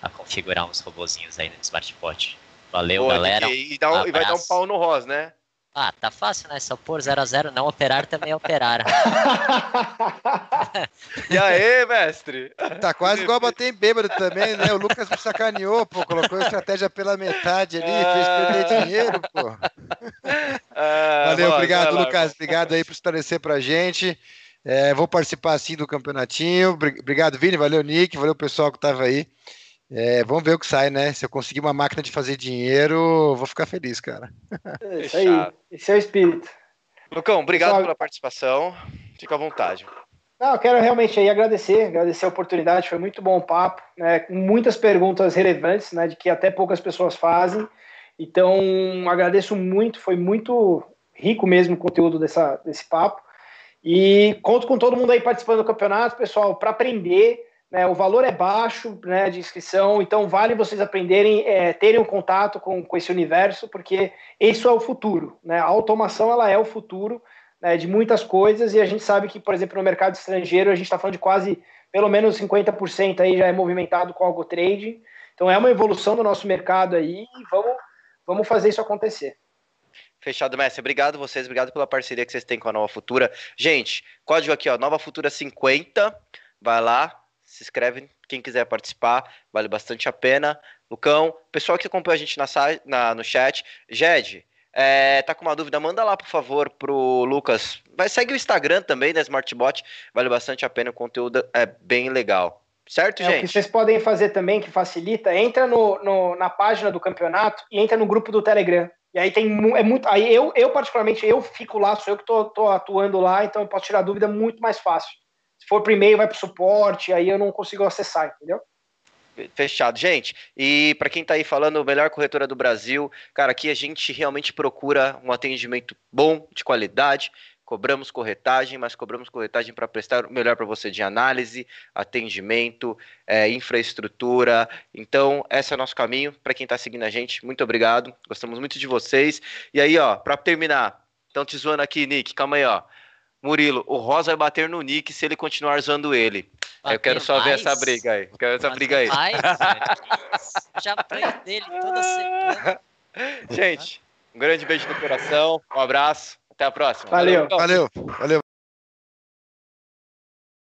D: a configurar uns robozinhos aí no Smartbot. Valeu,
A: Boa,
D: galera.
A: E, dá um- e vai dar um pau no Ross, né?
D: Ah, tá fácil, né? Só pôr 0x0, não operar também é operar. [LAUGHS]
A: E aí, mestre?
C: Tá quase igual [LAUGHS] bater em bêbado também, né? O Lucas me sacaneou, pô. Colocou a estratégia pela metade ali, fez perder dinheiro, pô.
A: Ah,
C: Valeu,
A: Ross,
C: obrigado,
A: lá,
C: Lucas. Obrigado aí por esclarecer pra gente. É, vou participar sim do campeonatinho. Obri- Obrigado, Vini. Valeu, Nick. Valeu, pessoal que tava aí. É, vamos ver o que sai, né? Se eu conseguir uma máquina de fazer dinheiro, vou ficar feliz, cara.
B: É Isso aí, esse é o espírito.
A: Lucão, obrigado
B: Pessoal-
A: pela participação. Fica à vontade.
B: Não, eu quero realmente aí agradecer, agradecer a oportunidade, foi muito bom o papo, né, com muitas perguntas relevantes, né, de que até poucas pessoas fazem. Então, agradeço muito, foi muito rico mesmo o conteúdo dessa, desse papo. E conto com todo mundo aí participando do campeonato, pessoal, para aprender. Né, o valor é baixo né, de inscrição, então vale vocês aprenderem, é, terem um contato com, com esse universo, porque isso é o futuro. Né? A automação ela é o futuro né, de muitas coisas, e a gente sabe que, por exemplo, no mercado estrangeiro, a gente está falando de quase pelo menos 50% aí já é movimentado com algo trading. Então é uma evolução do nosso mercado aí e vamos, vamos fazer isso acontecer.
A: Fechado, mestre. Obrigado vocês, obrigado pela parceria que vocês têm com a Nova Futura. Gente, código aqui, ó, Nova Futura 50. Vai lá, se inscreve. Quem quiser participar, vale bastante a pena. Lucão, pessoal que acompanha a gente na, na- no chat, Jed, é, tá com uma dúvida, manda lá, por favor, pro Lucas. Vai segue o Instagram também da Smartbot, vale bastante a pena, o conteúdo é bem legal. Certo,
B: É, o que
A: gente?
B: vocês podem fazer também, que facilita, entra no, no- na página do campeonato e entra no grupo do Telegram. E aí tem é muito. Aí eu, eu particularmente, eu fico lá, sou eu que tô, tô atuando lá, então eu posso tirar dúvida muito mais fácil. Se for por e-mail, vai pro suporte, aí eu não consigo acessar, entendeu?
A: Fechado, gente. E para quem tá aí falando, melhor corretora do Brasil, cara, aqui a gente realmente procura um atendimento bom, de qualidade. Cobramos corretagem, mas cobramos corretagem para prestar o melhor para você de análise, atendimento, é, infraestrutura. Então, esse é o nosso caminho. Para quem está seguindo a gente, muito obrigado. Gostamos muito de vocês. E aí, ó, para terminar, estão te zoando aqui, Nick. Calma aí, ó. Murilo, o Rosa vai bater no Nick se ele continuar zoando ele. eu quero só ver essa briga aí. Quero essa briga aí.
D: Mais? [LAUGHS] Já apanho dele toda semana.
A: Gente, um grande beijo no coração, um abraço, até a próxima.
B: Valeu.
A: Lucão.
C: Valeu, valeu.